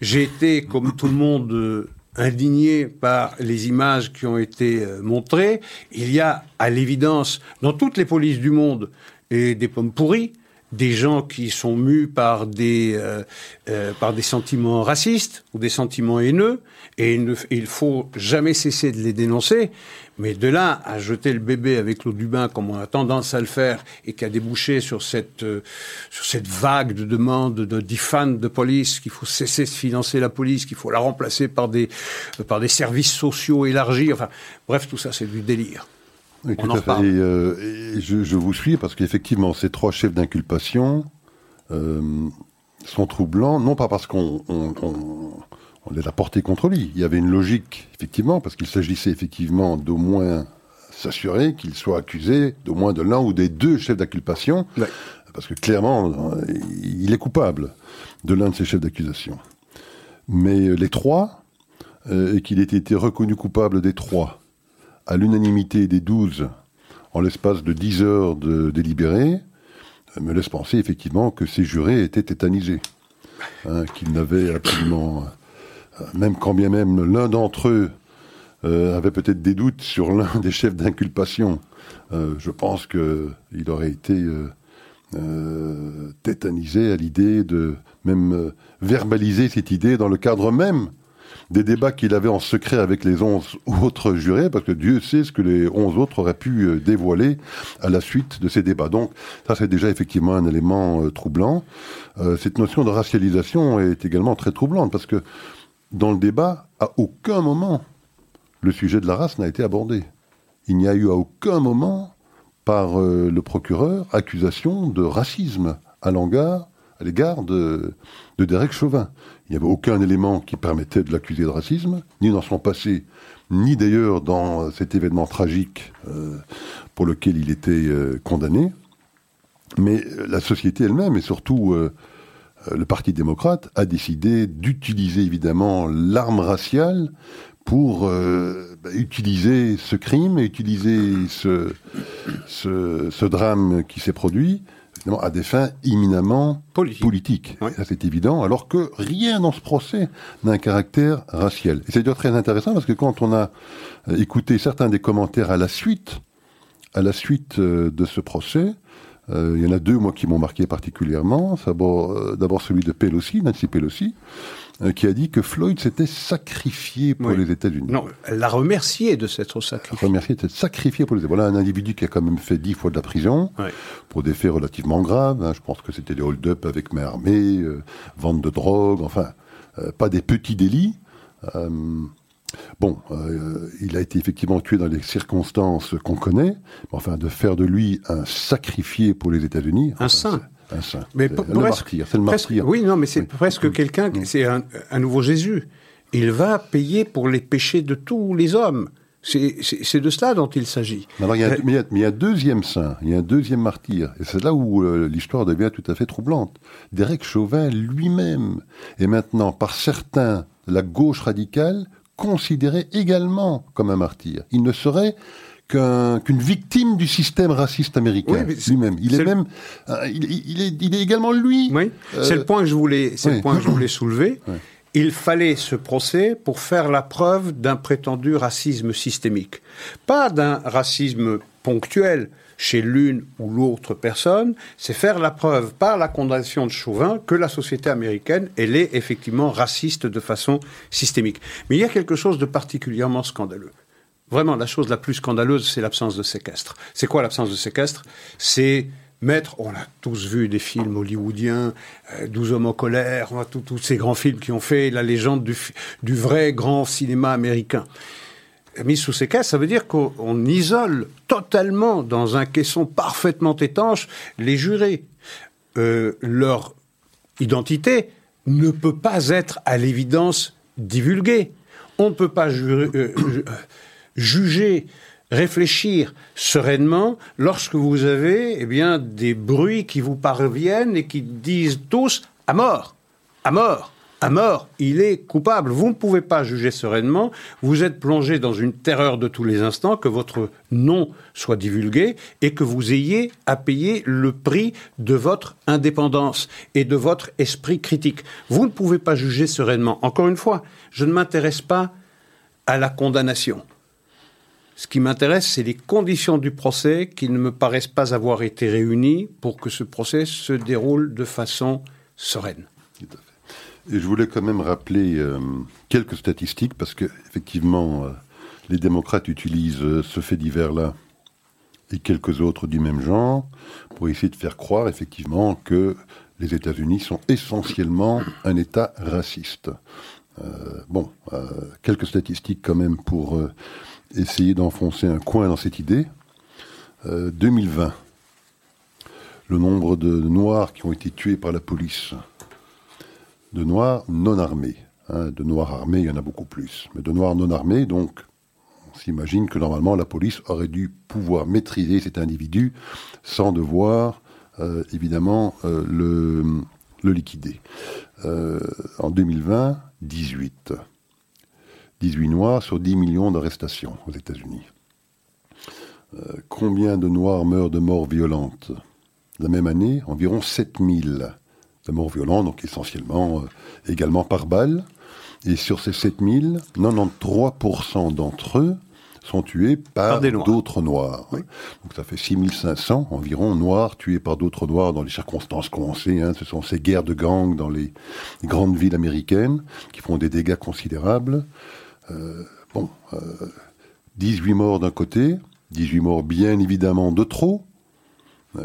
j'ai été comme tout le monde euh, indigné par les images qui ont été euh, montrées. Il y a à l'évidence dans toutes les polices du monde et des pommes pourries des gens qui sont mus par des, par des sentiments racistes ou des sentiments haineux, et il ne il faut jamais cesser de les dénoncer. Mais de là à jeter le bébé avec l'eau du bain, comme on a tendance à le faire, et qui a débouché sur cette, euh, sur cette vague de demandes de, fans de police, qu'il faut cesser de financer la police, qu'il faut la remplacer par des, par des services sociaux élargis, enfin, bref, tout ça, c'est du délire. Oui, On en reparle. Et, euh, et je, je vous suis parce qu'effectivement, ces trois chefs d'inculpation euh, sont troublants, non pas parce qu'on on, les a portés contre lui. Il y avait une logique, effectivement, parce qu'il s'agissait effectivement d'au moins s'assurer qu'il soit accusé d'au moins de l'un ou des deux chefs d'inculpation, Ouais. parce que clairement, euh, il est coupable de l'un de ces chefs d'accusation. Mais euh, les trois, euh, et qu'il ait été reconnu coupable des trois, à l'unanimité des douze, en l'espace de dix heures de délibéré, me laisse penser effectivement que ces jurés étaient tétanisés. Hein, qu'ils n'avaient absolument, même quand bien même l'un d'entre eux euh, avait peut-être des doutes sur l'un des chefs d'inculpation, euh, je pense qu'il aurait été euh, euh, tétanisé à l'idée de même euh, verbaliser cette idée dans le cadre même des débats qu'il avait en secret avec les onze autres jurés, parce que Dieu sait ce que les onze autres auraient pu euh, dévoiler à la suite de ces débats. Donc ça, c'est déjà effectivement un élément euh, troublant. Euh, cette notion de racialisation est également très troublante, parce que dans le débat, à aucun moment, le sujet de la race n'a été abordé. Il n'y a eu à aucun moment, par euh, le procureur, accusation de racisme à l'égard de, de Derek Chauvin. Il n'y avait aucun élément qui permettait de l'accuser de racisme, ni dans son passé, ni d'ailleurs dans euh, cet événement tragique euh, pour lequel il était condamné. Mais la société elle-même, et surtout le Parti démocrate, a décidé d'utiliser évidemment l'arme raciale pour euh, bah, utiliser ce crime, et utiliser ce, ce, ce drame qui s'est produit à des fins éminemment Politique. politiques. Oui. Ça, c'est évident, alors que rien dans ce procès n'a un caractère racial. Et c'est d'ailleurs très intéressant parce que quand on a euh, écouté certains des commentaires à la suite, à la suite de ce procès, il y en a deux, moi, qui m'ont marqué particulièrement. D'abord celui de Pelosi, Nancy Pelosi, euh, qui a dit que Floyd s'était sacrifié pour les États-Unis. Non, elle l'a remercié de s'être sacrifié. Remercié de s'être sacrifié pour les Voilà un individu qui a quand même fait dix fois de la prison pour des faits relativement graves. Hein. Je pense que c'était des hold-up avec main armée, euh, vente de drogue, enfin, euh, pas des petits délits. Bon, il a été effectivement tué dans les circonstances qu'on connaît, mais enfin, de faire de lui un sacrifié pour les États-Unis. Un saint. Un saint. Mais le martyr, c'est le martyr. oui, non, mais c'est presque quelqu'un, c'est un, nouveau Jésus. Il va payer pour les péchés de tous les hommes. C'est de cela dont il s'agit. Mais il y, a un deuxième saint, il y a un deuxième martyr. Et c'est là où euh, l'histoire devient tout à fait troublante. Derek Chauvin lui-même est maintenant, par certains, la gauche radicale, considéré également comme un martyr. Il ne serait qu'une victime du système raciste américain lui-même. Il est, même, euh, il, est, il, est, également lui. Oui. c'est le point que je voulais, c'est le point que je voulais soulever. Il fallait ce procès pour faire la preuve d'un prétendu racisme systémique, pas d'un racisme ponctuel chez l'une ou l'autre personne, c'est faire la preuve par la condamnation de Chauvin que la société américaine, elle est effectivement raciste de façon systémique. Mais il y a quelque chose de particulièrement scandaleux. Vraiment, la chose la plus scandaleuse, c'est l'absence de séquestre. C'est quoi l'absence de séquestre? C'est mettre, on a tous vu des films hollywoodiens, 12 euh, hommes en colère, tous ces grands films qui ont fait la légende du vrai grand cinéma américain. Mis sous séquestre, ça veut dire qu'on isole totalement dans un caisson parfaitement étanche les jurés. Euh, leur identité ne peut pas être à l'évidence divulguée. On ne peut pas jurer, euh, juger, réfléchir sereinement lorsque vous avez eh bien, des bruits qui vous parviennent et qui disent tous à mort, à mort, à mort, il est coupable. Vous ne pouvez pas juger sereinement, vous êtes plongé dans une terreur de tous les instants que votre nom soit divulgué et que vous ayez à payer le prix de votre indépendance et de votre esprit critique. Vous ne pouvez pas juger sereinement. Encore une fois, je ne m'intéresse pas à la condamnation. Ce qui m'intéresse, c'est les conditions du procès qui ne me paraissent pas avoir été réunies pour que ce procès se déroule de façon sereine. Et je voulais quand même rappeler euh, quelques statistiques parce que effectivement, euh, les démocrates utilisent euh, ce fait divers-là et quelques autres du même genre pour essayer de faire croire effectivement que les États-Unis sont essentiellement un État raciste. bon, quelques statistiques quand même pour essayer d'enfoncer un coin dans cette idée. 2020, euh, le nombre de Noirs qui ont été tués par la police, de Noirs non armés, hein, de Noirs armés, il y en a beaucoup plus, mais de Noirs non armés, donc on s'imagine que normalement la police aurait dû pouvoir maîtriser cet individu sans devoir euh, évidemment euh, le, liquider. en 2020, 18. 18 Noirs sur 10 millions d'arrestations aux États-Unis. Euh, combien de Noirs meurent de morts violentes? La même année, environ 7000 de morts violentes, donc essentiellement euh, également par balle. Et sur ces 7000, 93% d'entre eux sont tués par, d'autres noirs. Donc ça fait 6500 environ noirs tués par d'autres noirs dans les circonstances qu'on sait. Hein. Ce sont ces guerres de gangs dans les grandes villes américaines qui font des dégâts considérables. Euh, bon, 18 euh, morts d'un côté, 18 morts bien évidemment de trop,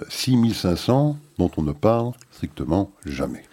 6500 euh, dont on ne parle strictement jamais.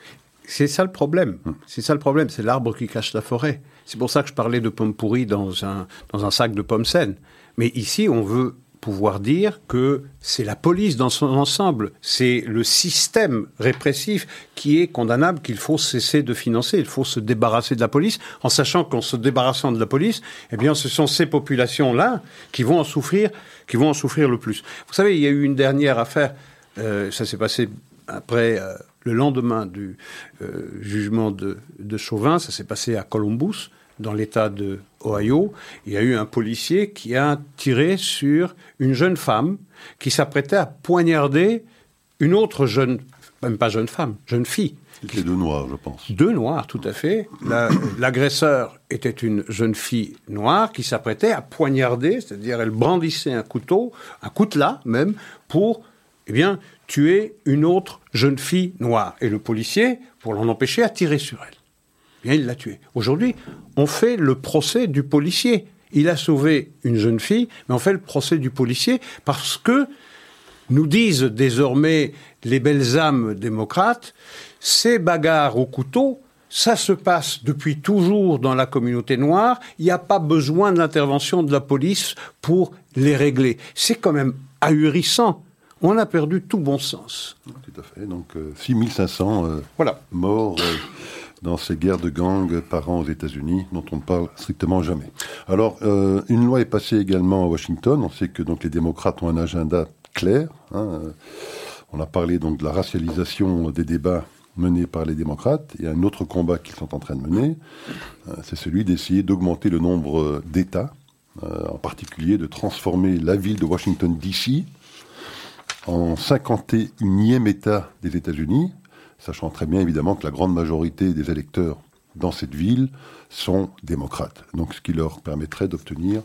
C'est ça le problème. Hum. C'est ça le problème. C'est l'arbre qui cache la forêt. C'est pour ça que je parlais de pommes pourries dans un, dans un sac de pommes saines. Mais ici, on veut pouvoir dire que c'est la police dans son ensemble, c'est le système répressif qui est condamnable, qu'il faut cesser de financer, il faut se débarrasser de la police, en sachant qu'en se débarrassant de la police, eh bien, ce sont ces populations-là qui vont en souffrir, qui vont en souffrir le plus. Vous savez, il y a eu une dernière affaire, euh, ça s'est passé après euh, le lendemain du euh, jugement de, de Chauvin, ça s'est passé à Columbus, dans l'État de Ohio, il y a eu un policier qui a tiré sur une jeune femme qui s'apprêtait à poignarder une autre jeune même pas jeune femme, jeune fille. C'était deux noirs, je pense. Deux noirs, tout à fait. L'agresseur était une jeune fille noire qui s'apprêtait à poignarder, c'est-à-dire elle brandissait un couteau, un coutelas même, pour, eh bien, tuer une autre jeune fille noire. Et le policier, pour l'en empêcher, a tiré sur elle. Bien, il l'a tuée. Aujourd'hui, on fait le procès du policier. Il a sauvé une jeune fille, mais on fait le procès du policier parce que nous disent désormais les belles âmes démocrates, ces bagarres au couteau, ça se passe depuis toujours dans la communauté noire, il n'y a pas besoin de l'intervention de la police pour les régler. C'est quand même ahurissant. On a perdu tout bon sens. Tout à fait. Donc 6500 euh, voilà. morts euh, dans ces guerres de gangs par an aux États-Unis, dont on ne parle strictement jamais. Alors, euh, une loi est passée également à Washington. On sait que donc les démocrates ont un agenda clair. Hein. On a parlé donc de la racialisation des débats menés par les démocrates et un autre combat qu'ils sont en train de mener, euh, c'est celui d'essayer d'augmenter le nombre d'États, euh, en particulier de transformer la ville de Washington DC en 51e État des États-Unis, sachant très bien évidemment que la grande majorité des électeurs dans cette ville sont démocrates. Donc ce qui leur permettrait d'obtenir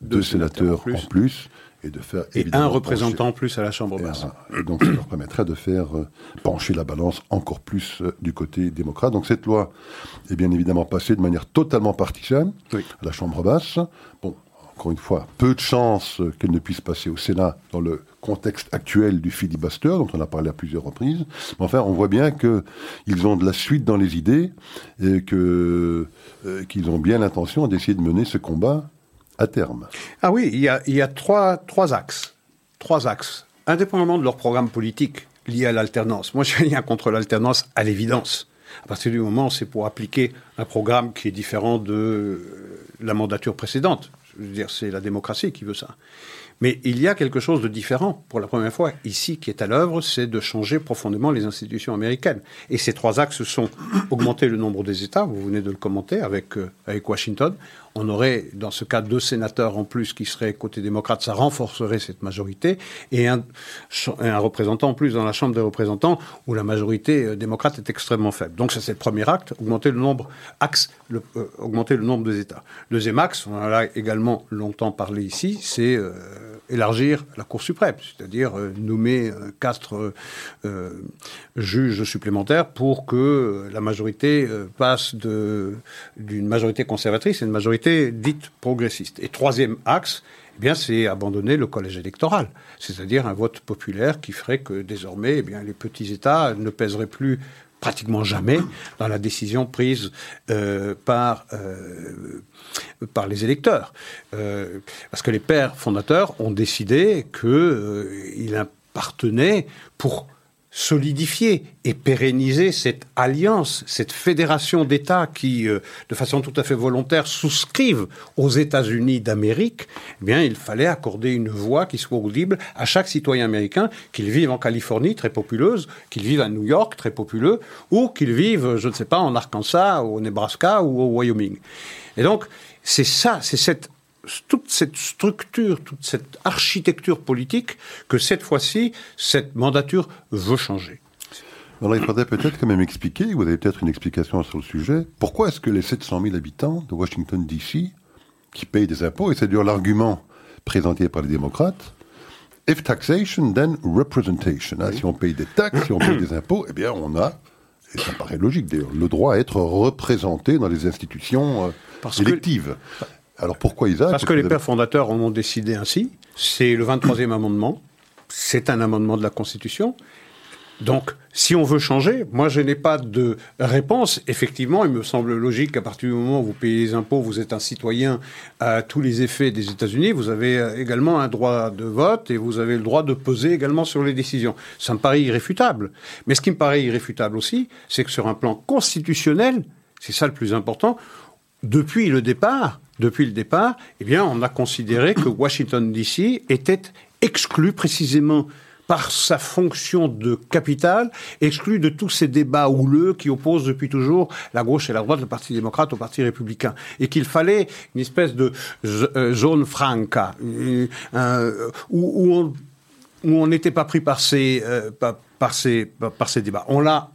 deux, sénateurs, en plus et de faire et un représentant en plus à la Chambre basse. Et donc ça leur permettrait de faire euh, pencher la balance encore plus euh, du côté démocrate. Donc cette loi est bien évidemment passée de manière totalement partisane à la Chambre basse. Bon, encore une fois, peu de chances qu'elle ne puisse passer au Sénat dans le contexte actuel du filibuster, dont on a parlé à plusieurs reprises. Mais enfin, on voit bien qu'ils ont de la suite dans les idées et euh, qu'ils ont bien l'intention d'essayer de mener ce combat à terme. Ah oui, il y a, trois, trois axes. Trois axes. Indépendamment de leur programme politique lié à l'alternance. Moi, je n'ai rien contre l'alternance, à l'évidence. À partir du moment où c'est pour appliquer un programme qui est différent de la mandature précédente. Je veux dire, c'est la démocratie qui veut ça. Mais il y a quelque chose de différent, pour la première fois, ici, qui est à l'œuvre, c'est de changer profondément les institutions américaines. Et ces trois axes sont augmenter le nombre des États, vous venez de le commenter avec, euh, avec Washington, on aurait, dans ce cas, deux sénateurs en plus qui seraient côté démocrate, ça renforcerait cette majorité, et un, représentant en plus dans la Chambre des représentants où la majorité euh, démocrate est extrêmement faible. Donc ça, c'est le premier acte, augmenter le nombre, axe, euh, augmenter le nombre des États. Deuxième axe, on en a également longtemps parlé ici, c'est euh, élargir la Cour suprême, c'est-à-dire nommer quatre juges supplémentaires pour que la majorité passe d'une majorité conservatrice à une majorité dite progressiste. Et troisième axe, eh bien, c'est abandonner le collège électoral, c'est-à-dire un vote populaire qui ferait que désormais, eh bien, les petits États ne pèseraient plus pratiquement jamais dans la décision prise euh, par, euh, par les électeurs. Euh, parce que les pères fondateurs ont décidé qu'il appartenait pour solidifier et pérenniser cette alliance, cette fédération d'États qui, euh, de façon tout à fait volontaire, souscrivent aux États-Unis d'Amérique, eh bien, il fallait accorder une voix qui soit audible à chaque citoyen américain, qu'il vive en Californie, très populeuse, qu'il vive à New York, très populeux, ou qu'il vive, je ne sais pas, en Arkansas, au Nebraska ou au Wyoming. Et donc, c'est ça, c'est cette toute cette structure, toute cette architecture politique que cette fois-ci, cette mandature veut changer. Alors il faudrait peut-être quand même expliquer, vous avez peut-être une explication sur le sujet, pourquoi est-ce que les 700 000 habitants de Washington, D.C., qui payent des impôts, et c'est d'ailleurs l'argument présenté par les démocrates, if taxation, then representation. Hein, si on paye des taxes, si on paye des impôts, eh bien on a, et ça paraît logique d'ailleurs, le droit à être représenté dans les institutions euh, électives. Alors pourquoi Isaac Parce que les pères fondateurs en ont décidé ainsi. C'est le 23e amendement. C'est un amendement de la Constitution. Donc, si on veut changer, moi je n'ai pas de réponse. Effectivement, il me semble logique qu'à partir du moment où vous payez les impôts, vous êtes un citoyen à tous les effets des États-Unis. Vous avez euh, également un droit de vote et vous avez le droit de peser également sur les décisions. Ça me paraît irréfutable. Mais ce qui me paraît irréfutable aussi, c'est que sur un plan constitutionnel, c'est ça le plus important, depuis le départ, depuis le départ, eh bien, on a considéré que Washington DC était exclu précisément par sa fonction de capitale, exclu de tous ces débats houleux qui opposent depuis toujours la gauche et la droite, le Parti démocrate au Parti républicain, et qu'il fallait une espèce de euh, zone franca, euh, où, on n'était pas pris par ces, euh, par, ces, par ces débats. On l'a,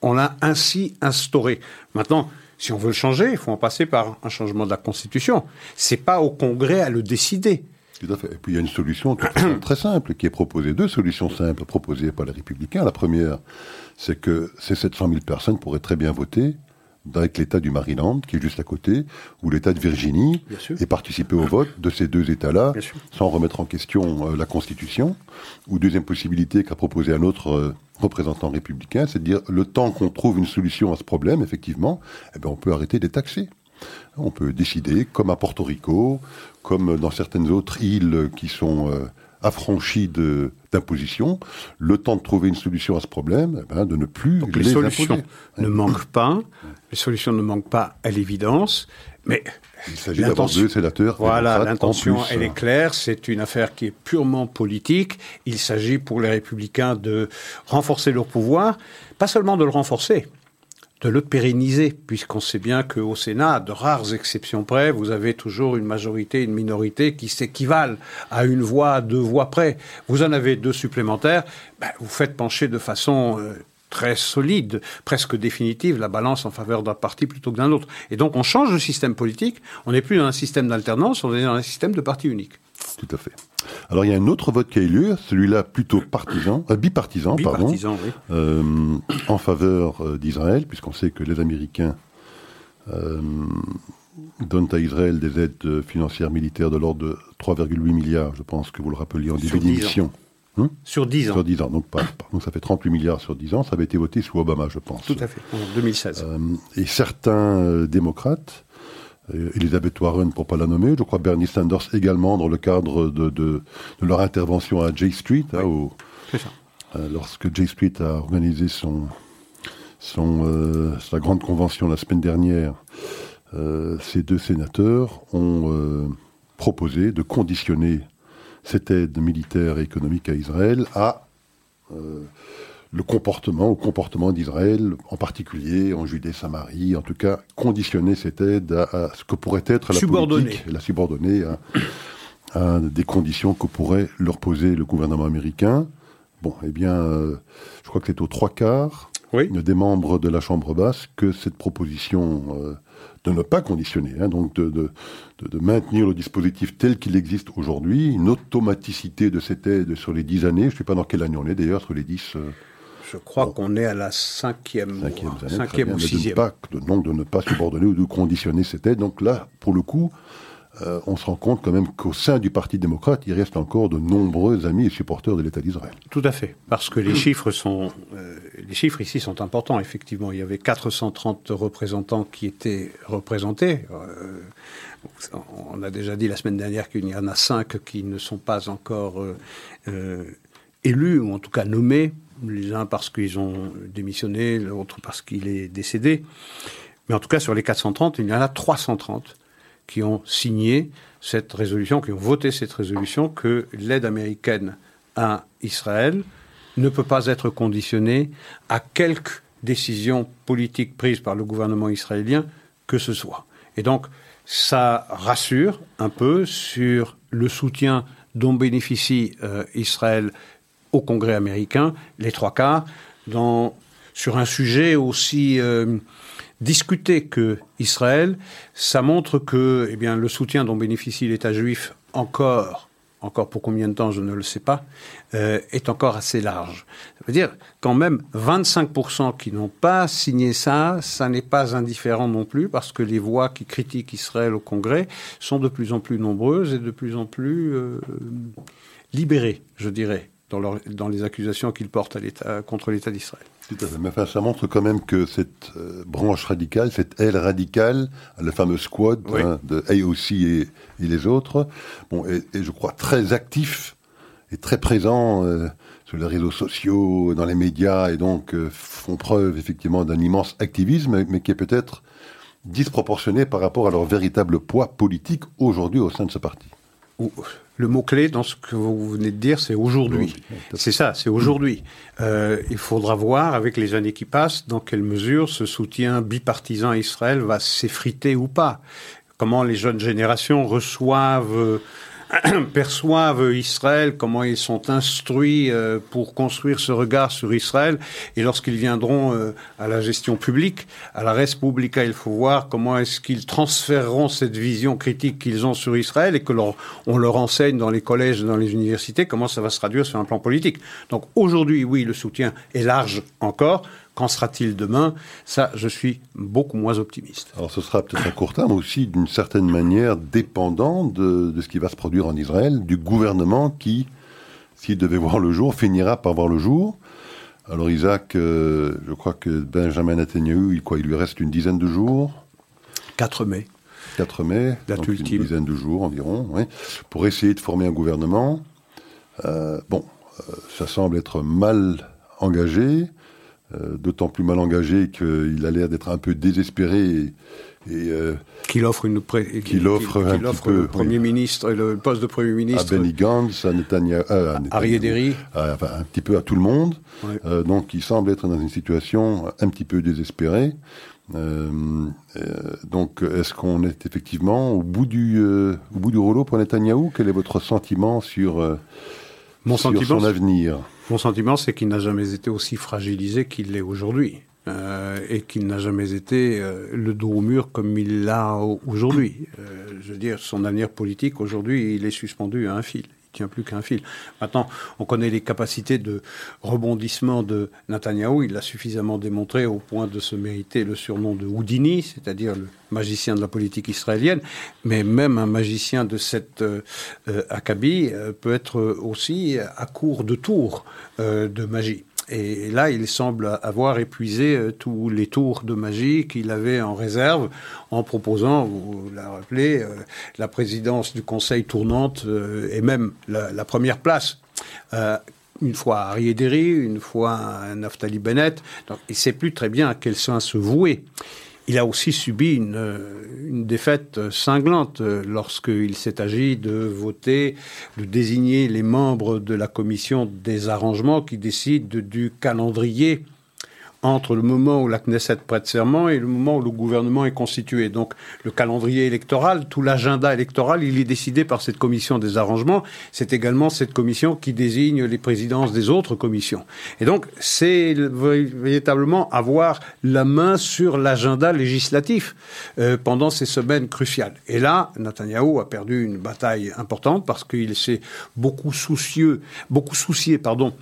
on l'a ainsi instauré. Maintenant, si on veut le changer, il faut en passer par un changement de la Constitution. C'est pas au Congrès à le décider. Tout à fait. Et puis il y a une solution très simple qui est proposée, deux solutions simples proposées par les Républicains. La première, c'est que ces 700 000 personnes pourraient très bien voter avec l'État du Maryland, qui est juste à côté, ou l'État de Virginie, et participer au vote de ces deux États-là, sans remettre en question euh, la Constitution. Ou deuxième possibilité qu'a proposé un autre euh, représentant républicain, c'est de dire le temps qu'on trouve une solution à ce problème, effectivement, eh ben, on peut arrêter des taxer. On peut décider, comme à Porto Rico, comme dans certaines autres îles qui sont euh, affranchies d'imposition, le temps de trouver une solution à ce problème, eh ben, de ne plus Donc les, solutions ne manquent pas, les solutions ne manquent pas à l'évidence, mais il s'agit d'avoir deux sénateurs. Voilà, l'intention, elle est claire. C'est une affaire qui est purement politique. Il s'agit pour les républicains de renforcer leur pouvoir, pas seulement de le renforcer, de le pérenniser, puisqu'on sait bien qu'au Sénat, de rares exceptions près, vous avez toujours une majorité, une minorité qui s'équivalent à une voix, deux voix près. Vous en avez deux supplémentaires, ben, vous faites pencher de façon euh, très solide, presque définitive, la balance en faveur d'un parti plutôt que d'un autre. Et donc on change de système politique, on n'est plus dans un système d'alternance, on est dans un système de parti unique. Tout à fait. Alors il y a un autre vote qui a eu lieu, celui-là plutôt partisan, euh, bipartisan, pardon, euh, en faveur euh, d'Israël, puisqu'on sait que les Américains donnent à Israël des aides financières militaires de l'ordre de 3,8 milliards, je pense que vous le rappeliez en début d'émission. Hum sur 10 ans. Sur 10 ans. Donc, donc, ça fait 38 milliards sur 10 ans. Ça avait été voté sous Obama, je pense. Tout à fait, en 2016. et certains démocrates Elisabeth Warren pour pas la nommer, je crois Bernie Sanders également dans le cadre de, de, leur intervention à J Street, hein, euh, lorsque J Street a organisé son, son euh, sa grande convention la semaine dernière, euh, ces deux sénateurs ont proposé de conditionner cette aide militaire et économique à Israël à le comportement, au comportement d'Israël, en particulier en Judée-Samarie, en tout cas conditionner cette aide à, ce que pourrait être la politique, la subordonnée à, des conditions que pourrait leur poser le gouvernement américain. Bon, eh bien, euh, je crois que c'est aux trois quarts des membres de la Chambre basse que cette proposition euh, de ne pas conditionner, hein, donc de, de, de, maintenir le dispositif tel qu'il existe aujourd'hui, une automaticité de cette aide sur les dix années, je ne sais pas dans quelle année on est d'ailleurs, sur les dix... Euh, je crois qu'on est à la cinquième, cinquième, ou sixième. De, donc de ne pas subordonner ou de conditionner cette aide. Donc là, pour le coup, euh, on se rend compte quand même qu'au sein du Parti démocrate, il reste encore de nombreux amis et supporters de l'État d'Israël. Tout à fait, parce que les chiffres sont, euh, les chiffres ici sont importants. Effectivement, il y avait 430 représentants qui étaient représentés. Euh, on a déjà dit la semaine dernière qu'il y en a cinq qui ne sont pas encore élus ou en tout cas nommés les uns parce qu'ils ont démissionné, l'autre parce qu'il est décédé. Mais en tout cas, sur les 430, il y en a 330 qui ont signé cette résolution, qui ont voté cette résolution, que l'aide américaine à Israël ne peut pas être conditionnée à quelque décision politique prise par le gouvernement israélien que ce soit. Et donc, ça rassure un peu sur le soutien dont bénéficie euh, Israël au Congrès américain, les trois quarts, dans, sur un sujet aussi euh, discuté que Israël, ça montre que eh le soutien dont bénéficie l'État juif encore, encore pour combien de temps, je ne le sais pas, euh, est encore assez large. Ça veut dire quand même 25% qui n'ont pas signé ça, ça n'est pas indifférent non plus, parce que les voix qui critiquent Israël au Congrès sont de plus en plus nombreuses et de plus en plus euh, libérées, je dirais dans, les accusations qu'ils portent à contre l'État d'Israël. Tout à fait. Mais enfin, ça montre quand même que cette euh, branche radicale, cette aile radicale, le fameux squad hein, de AOC et, les autres, bon, est, je crois très actif et très présent euh, sur les réseaux sociaux, dans les médias, et donc euh, font preuve effectivement d'un immense activisme, mais qui est peut-être disproportionné par rapport à leur véritable poids politique aujourd'hui au sein de ce parti le mot-clé dans ce que vous venez de dire, c'est aujourd'hui. C'est ça, c'est aujourd'hui. Euh, il faudra voir avec les années qui passent dans quelle mesure ce soutien bipartisan à Israël va s'effriter ou pas. Comment les jeunes générations reçoivent perçoivent Israël, comment ils sont instruits euh, pour construire ce regard sur Israël. Et lorsqu'ils viendront euh, à la gestion publique, à la res publica, il faut voir comment est-ce qu'ils transféreront cette vision critique qu'ils ont sur Israël et que leur, on leur enseigne dans les collèges, dans les universités, comment ça va se traduire sur un plan politique. Donc aujourd'hui, oui, le soutien est large encore. Qu'en sera-t-il demain? Ça, je suis beaucoup moins optimiste. Alors ce sera peut-être à court terme aussi, d'une certaine manière, dépendant de, ce qui va se produire en Israël, du gouvernement qui, s'il devait voir le jour, finira par voir le jour. Alors Isaac, euh, je crois que Benjamin Netanyahu, il, quoi, il lui reste une dizaine de jours 4 mai. 4 mai, donc une dizaine de jours environ, oui, pour essayer de former un gouvernement. Euh, bon, euh, ça semble être mal engagé. Euh, d'autant plus mal engagé qu'il a l'air d'être un peu désespéré et, euh, qu'il offre une qu'il offre un petit peu le premier ministre le poste de premier ministre à Benny Gantz à Netanyahu, à, Netanyahu, enfin, un petit peu à tout le monde. Euh, donc il semble être dans une situation un petit peu désespérée. Donc est-ce qu'on est effectivement au bout du au bout du rouleau pour Netanyahu? Quel est votre sentiment sur mon sur sentiment, son avenir? Mon sentiment, c'est qu'il n'a jamais été aussi fragilisé qu'il l'est aujourd'hui. Euh, et qu'il n'a jamais été euh, le dos au mur comme il l'a aujourd'hui. Euh, je veux dire, son avenir politique aujourd'hui, il est suspendu à un fil tient plus qu'un fil. Maintenant, on connaît les capacités de rebondissement de Netanyahou. Il l'a suffisamment démontré au point de se mériter le surnom de Houdini, c'est-à-dire le magicien de la politique israélienne. Mais même un magicien de cette euh, euh euh, peut être aussi à court de tours euh, de magie. Et là, il semble avoir épuisé euh, tous les tours de magie qu'il avait en réserve en proposant, vous l'avez rappelé, euh, la présidence du Conseil tournante euh, et même la, première place. une fois Harry Ederi, une fois Naftali Bennett. Donc, il ne sait plus très bien à quel sens se vouer. Il a aussi subi une, une défaite cinglante lorsqu'il s'est agi de voter, de désigner les membres de la commission des arrangements qui décident du calendrier entre le moment où la Knesset prête serment et le moment où le gouvernement est constitué. Donc le calendrier électoral, tout l'agenda électoral, il est décidé par cette commission des arrangements. C'est également cette commission qui désigne les présidences des autres commissions. Et donc c'est véritablement avoir la main sur l'agenda législatif euh, pendant ces semaines cruciales. Et là, Netanyahu a perdu une bataille importante parce qu'il s'est beaucoup soucieux, beaucoup soucié, pardon,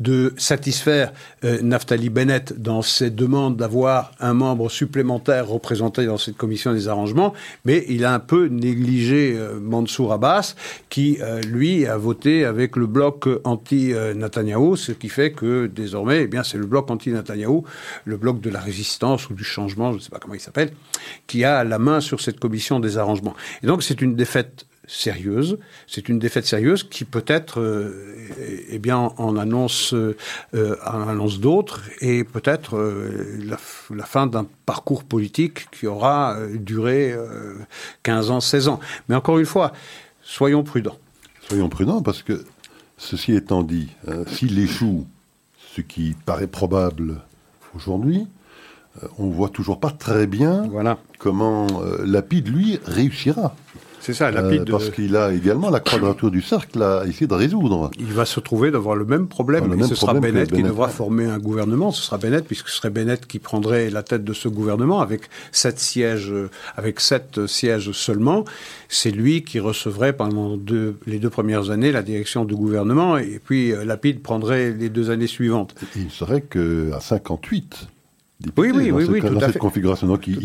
de satisfaire euh, Naftali Bennett dans ses demandes d'avoir un membre supplémentaire représenté dans cette commission des arrangements, mais il a un peu négligé euh, Mansour Abbas, qui, euh, lui, a voté avec le bloc anti-Netanyahou, ce qui fait que désormais, eh bien, c'est le bloc anti-Netanyahou, le bloc de la résistance ou du changement, je ne sais pas comment il s'appelle, qui a la main sur cette commission des arrangements. Et donc, c'est une défaite sérieuse. C'est une défaite sérieuse qui peut-être, euh, eh bien, en annonce, euh, en annonce d'autres et peut-être euh, la, fin d'un parcours politique qui aura duré 15 ans, 16 ans. Mais encore une fois, soyons prudents. Soyons prudents parce que, ceci étant dit, s'il échoue, ce qui paraît probable aujourd'hui, on voit toujours pas très bien voilà. comment Lapide, lui, réussira. C'est ça, Lapide. Euh, parce qu'il a également la quadrature du cercle à essayer de résoudre. Il va se trouver d'avoir le même problème. et ce sera Bennett, qui devra former un gouvernement. Ce sera Bennett, puisque ce serait Bennett qui prendrait la tête de ce gouvernement avec sept sièges, avec sept sièges seulement. C'est lui qui recevrait pendant les deux premières années la direction du gouvernement, et puis euh, Lapide prendrait les deux années suivantes. il serait qu'à 58 oui, oui, oui, oui, dans cette configuration. Donc, il,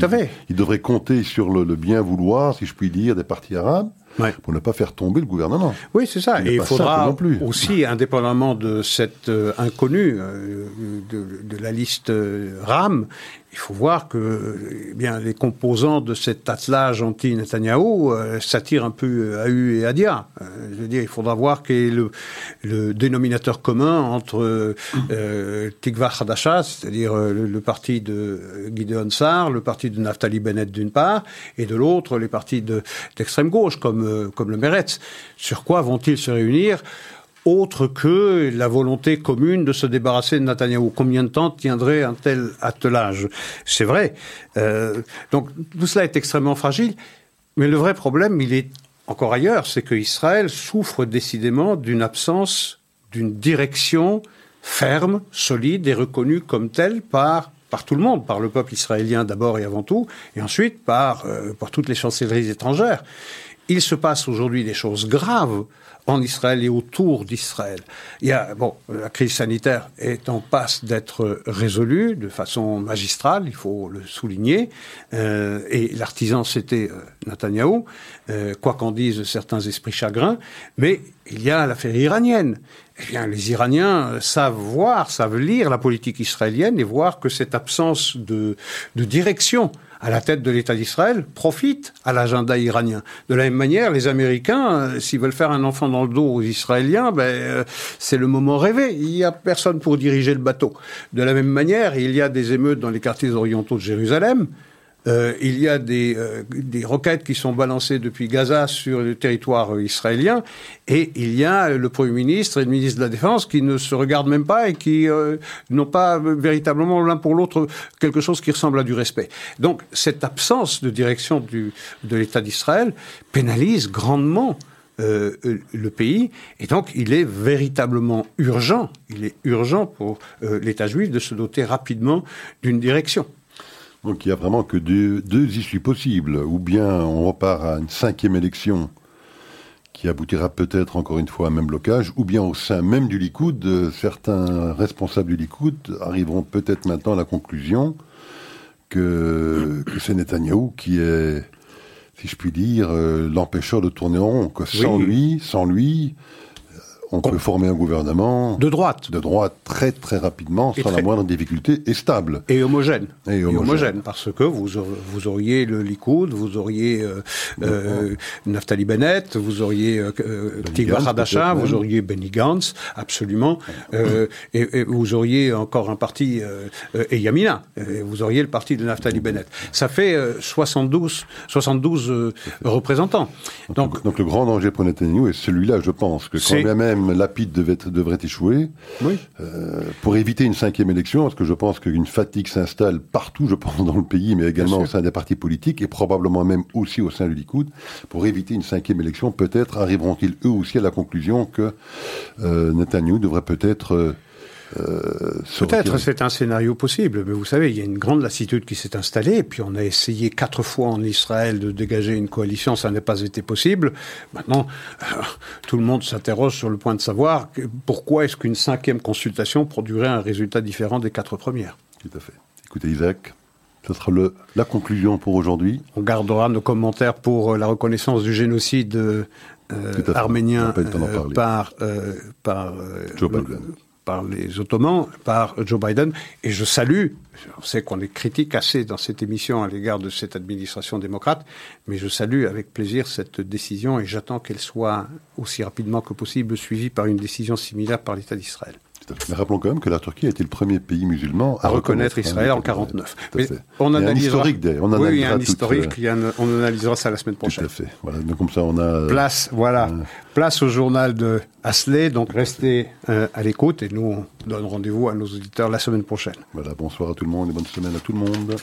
il, devrait compter sur le, bien vouloir, si je puis dire, des partis arabes. pour ne pas faire tomber le gouvernement. Oui, c'est ça. Et il faudra aussi, indépendamment de cette euh, inconnue euh, de, la liste euh, RAM, il faut voir que eh bien, les composants de cet attelage anti-Netanyahou euh, s'attirent un peu à U et à Dia. Euh, je veux dire, il faudra voir quel est le, dénominateur commun entre euh, Tikva c'est-à-dire euh, le, parti de Gideon Sar, le parti de Naftali Bennett d'une part, et de l'autre les partis d'extrême gauche comme, comme le Meretz. Sur quoi vont-ils se réunir? Autre que la volonté commune de se débarrasser de Netanyahou. Combien de temps tiendrait un tel attelage? C'est vrai. Euh, donc tout cela est extrêmement fragile, mais le vrai problème, il est encore ailleurs, c'est qu'Israël souffre décidément d'une absence d'une direction ferme, solide et reconnue comme telle par par tout le monde, par le peuple israélien d'abord et avant tout, et ensuite par, euh, par toutes les chancelleries étrangères. Il se passe aujourd'hui des choses graves en Israël et autour d'Israël. Il y a, bon, la crise sanitaire est en passe d'être résolue de façon magistrale, il faut le souligner, euh, et l'artisan c'était euh, Netanyahou, euh, quoi qu'en disent certains esprits chagrins, mais il y a l'affaire iranienne. Eh bien, les Iraniens savent voir, savent lire la politique israélienne et voir que cette absence de, de direction à la tête de l'État d'Israël profite à l'agenda iranien. De la même manière, les Américains, euh, s'ils veulent faire un enfant dans le dos aux Israéliens, ben, euh, c'est le moment rêvé. Il n'y a personne pour diriger le bateau. De la même manière, il y a des émeutes dans les quartiers orientaux de Jérusalem. Euh, il y a des, euh, des, roquettes qui sont balancées depuis Gaza sur le territoire euh, israélien, et il y a le Premier ministre et le ministre de la Défense qui ne se regardent même pas et qui n'ont pas véritablement l'un pour l'autre quelque chose qui ressemble à du respect. Donc cette absence de direction de l'État d'Israël pénalise grandement le pays. Et donc, il est véritablement urgent, il est urgent pour l'État juif de se doter rapidement d'une direction. Donc il y a vraiment que deux, issues possibles. Ou bien on repart à une cinquième élection qui aboutira peut-être encore une fois à un même blocage, ou bien au sein même du Likoud, certains responsables du Likoud arriveront peut-être maintenant à la conclusion que, c'est Netanyahou qui est, si je puis dire, euh, l'empêcheur de tourner en rond. Que sans lui, sans lui, on peut former un gouvernement de droite, de droite très très rapidement, sans la moindre difficulté, et stable. Et homogène. Et homogène, parce que vous vous auriez le Likoud, vous auriez euh, euh Naftali Bennett, vous auriez euh, euh Tigran Hadasha, vous auriez Benny Gantz, absolument, et, et, vous auriez encore un parti et Yamina, et vous auriez le parti de Naftali Bennett. Ça fait 72 72 représentants. Donc, donc, le grand danger pour Netanyahu est celui-là, je pense, que quand bien même Lapide devait, devrait échouer. Euh, pour éviter une cinquième élection, parce que je pense qu'une fatigue s'installe partout, je pense, dans le pays, mais également au sein des partis politiques, et probablement même aussi au sein du Likoud. Pour éviter une cinquième élection, peut-être arriveront-ils eux aussi à la conclusion que euh, Netanyahu devrait peut-être... Euh, Peut-être c'est un scénario possible, mais vous savez, il y a une grande lassitude qui s'est installée, et puis on a essayé quatre fois en Israël de dégager une coalition, ça n'a pas été possible. Maintenant, euh, tout le monde s'interroge sur le point de savoir pourquoi est-ce qu'une cinquième consultation produirait un résultat différent des quatre premières. Tout à fait. Écoutez Isaac, ce sera le, la conclusion pour aujourd'hui. On gardera nos commentaires pour euh, la reconnaissance du génocide arménien par, par Joe Biden par les Ottomans, par Joe Biden. Et je salue, on sait qu'on est critique assez dans cette émission à l'égard de cette administration démocrate, mais je salue avec plaisir cette décision et j'attends qu'elle soit aussi rapidement que possible suivie par une décision similaire par l'État d'Israël. Mais rappelons quand même que la Turquie a été le premier pays musulman à, reconnaître, Israël en 49. Mais on analysera... un historique, on oui, il y a un historique, on analysera ça la semaine prochaine. Tout à fait. Voilà, donc comme ça, on a... Euh, place, voilà, euh, place au journal de Asley, donc restez euh, à l'écoute et nous, on donne rendez-vous à nos auditeurs la semaine prochaine. Voilà, bonsoir à tout le monde et bonne semaine à tout le monde.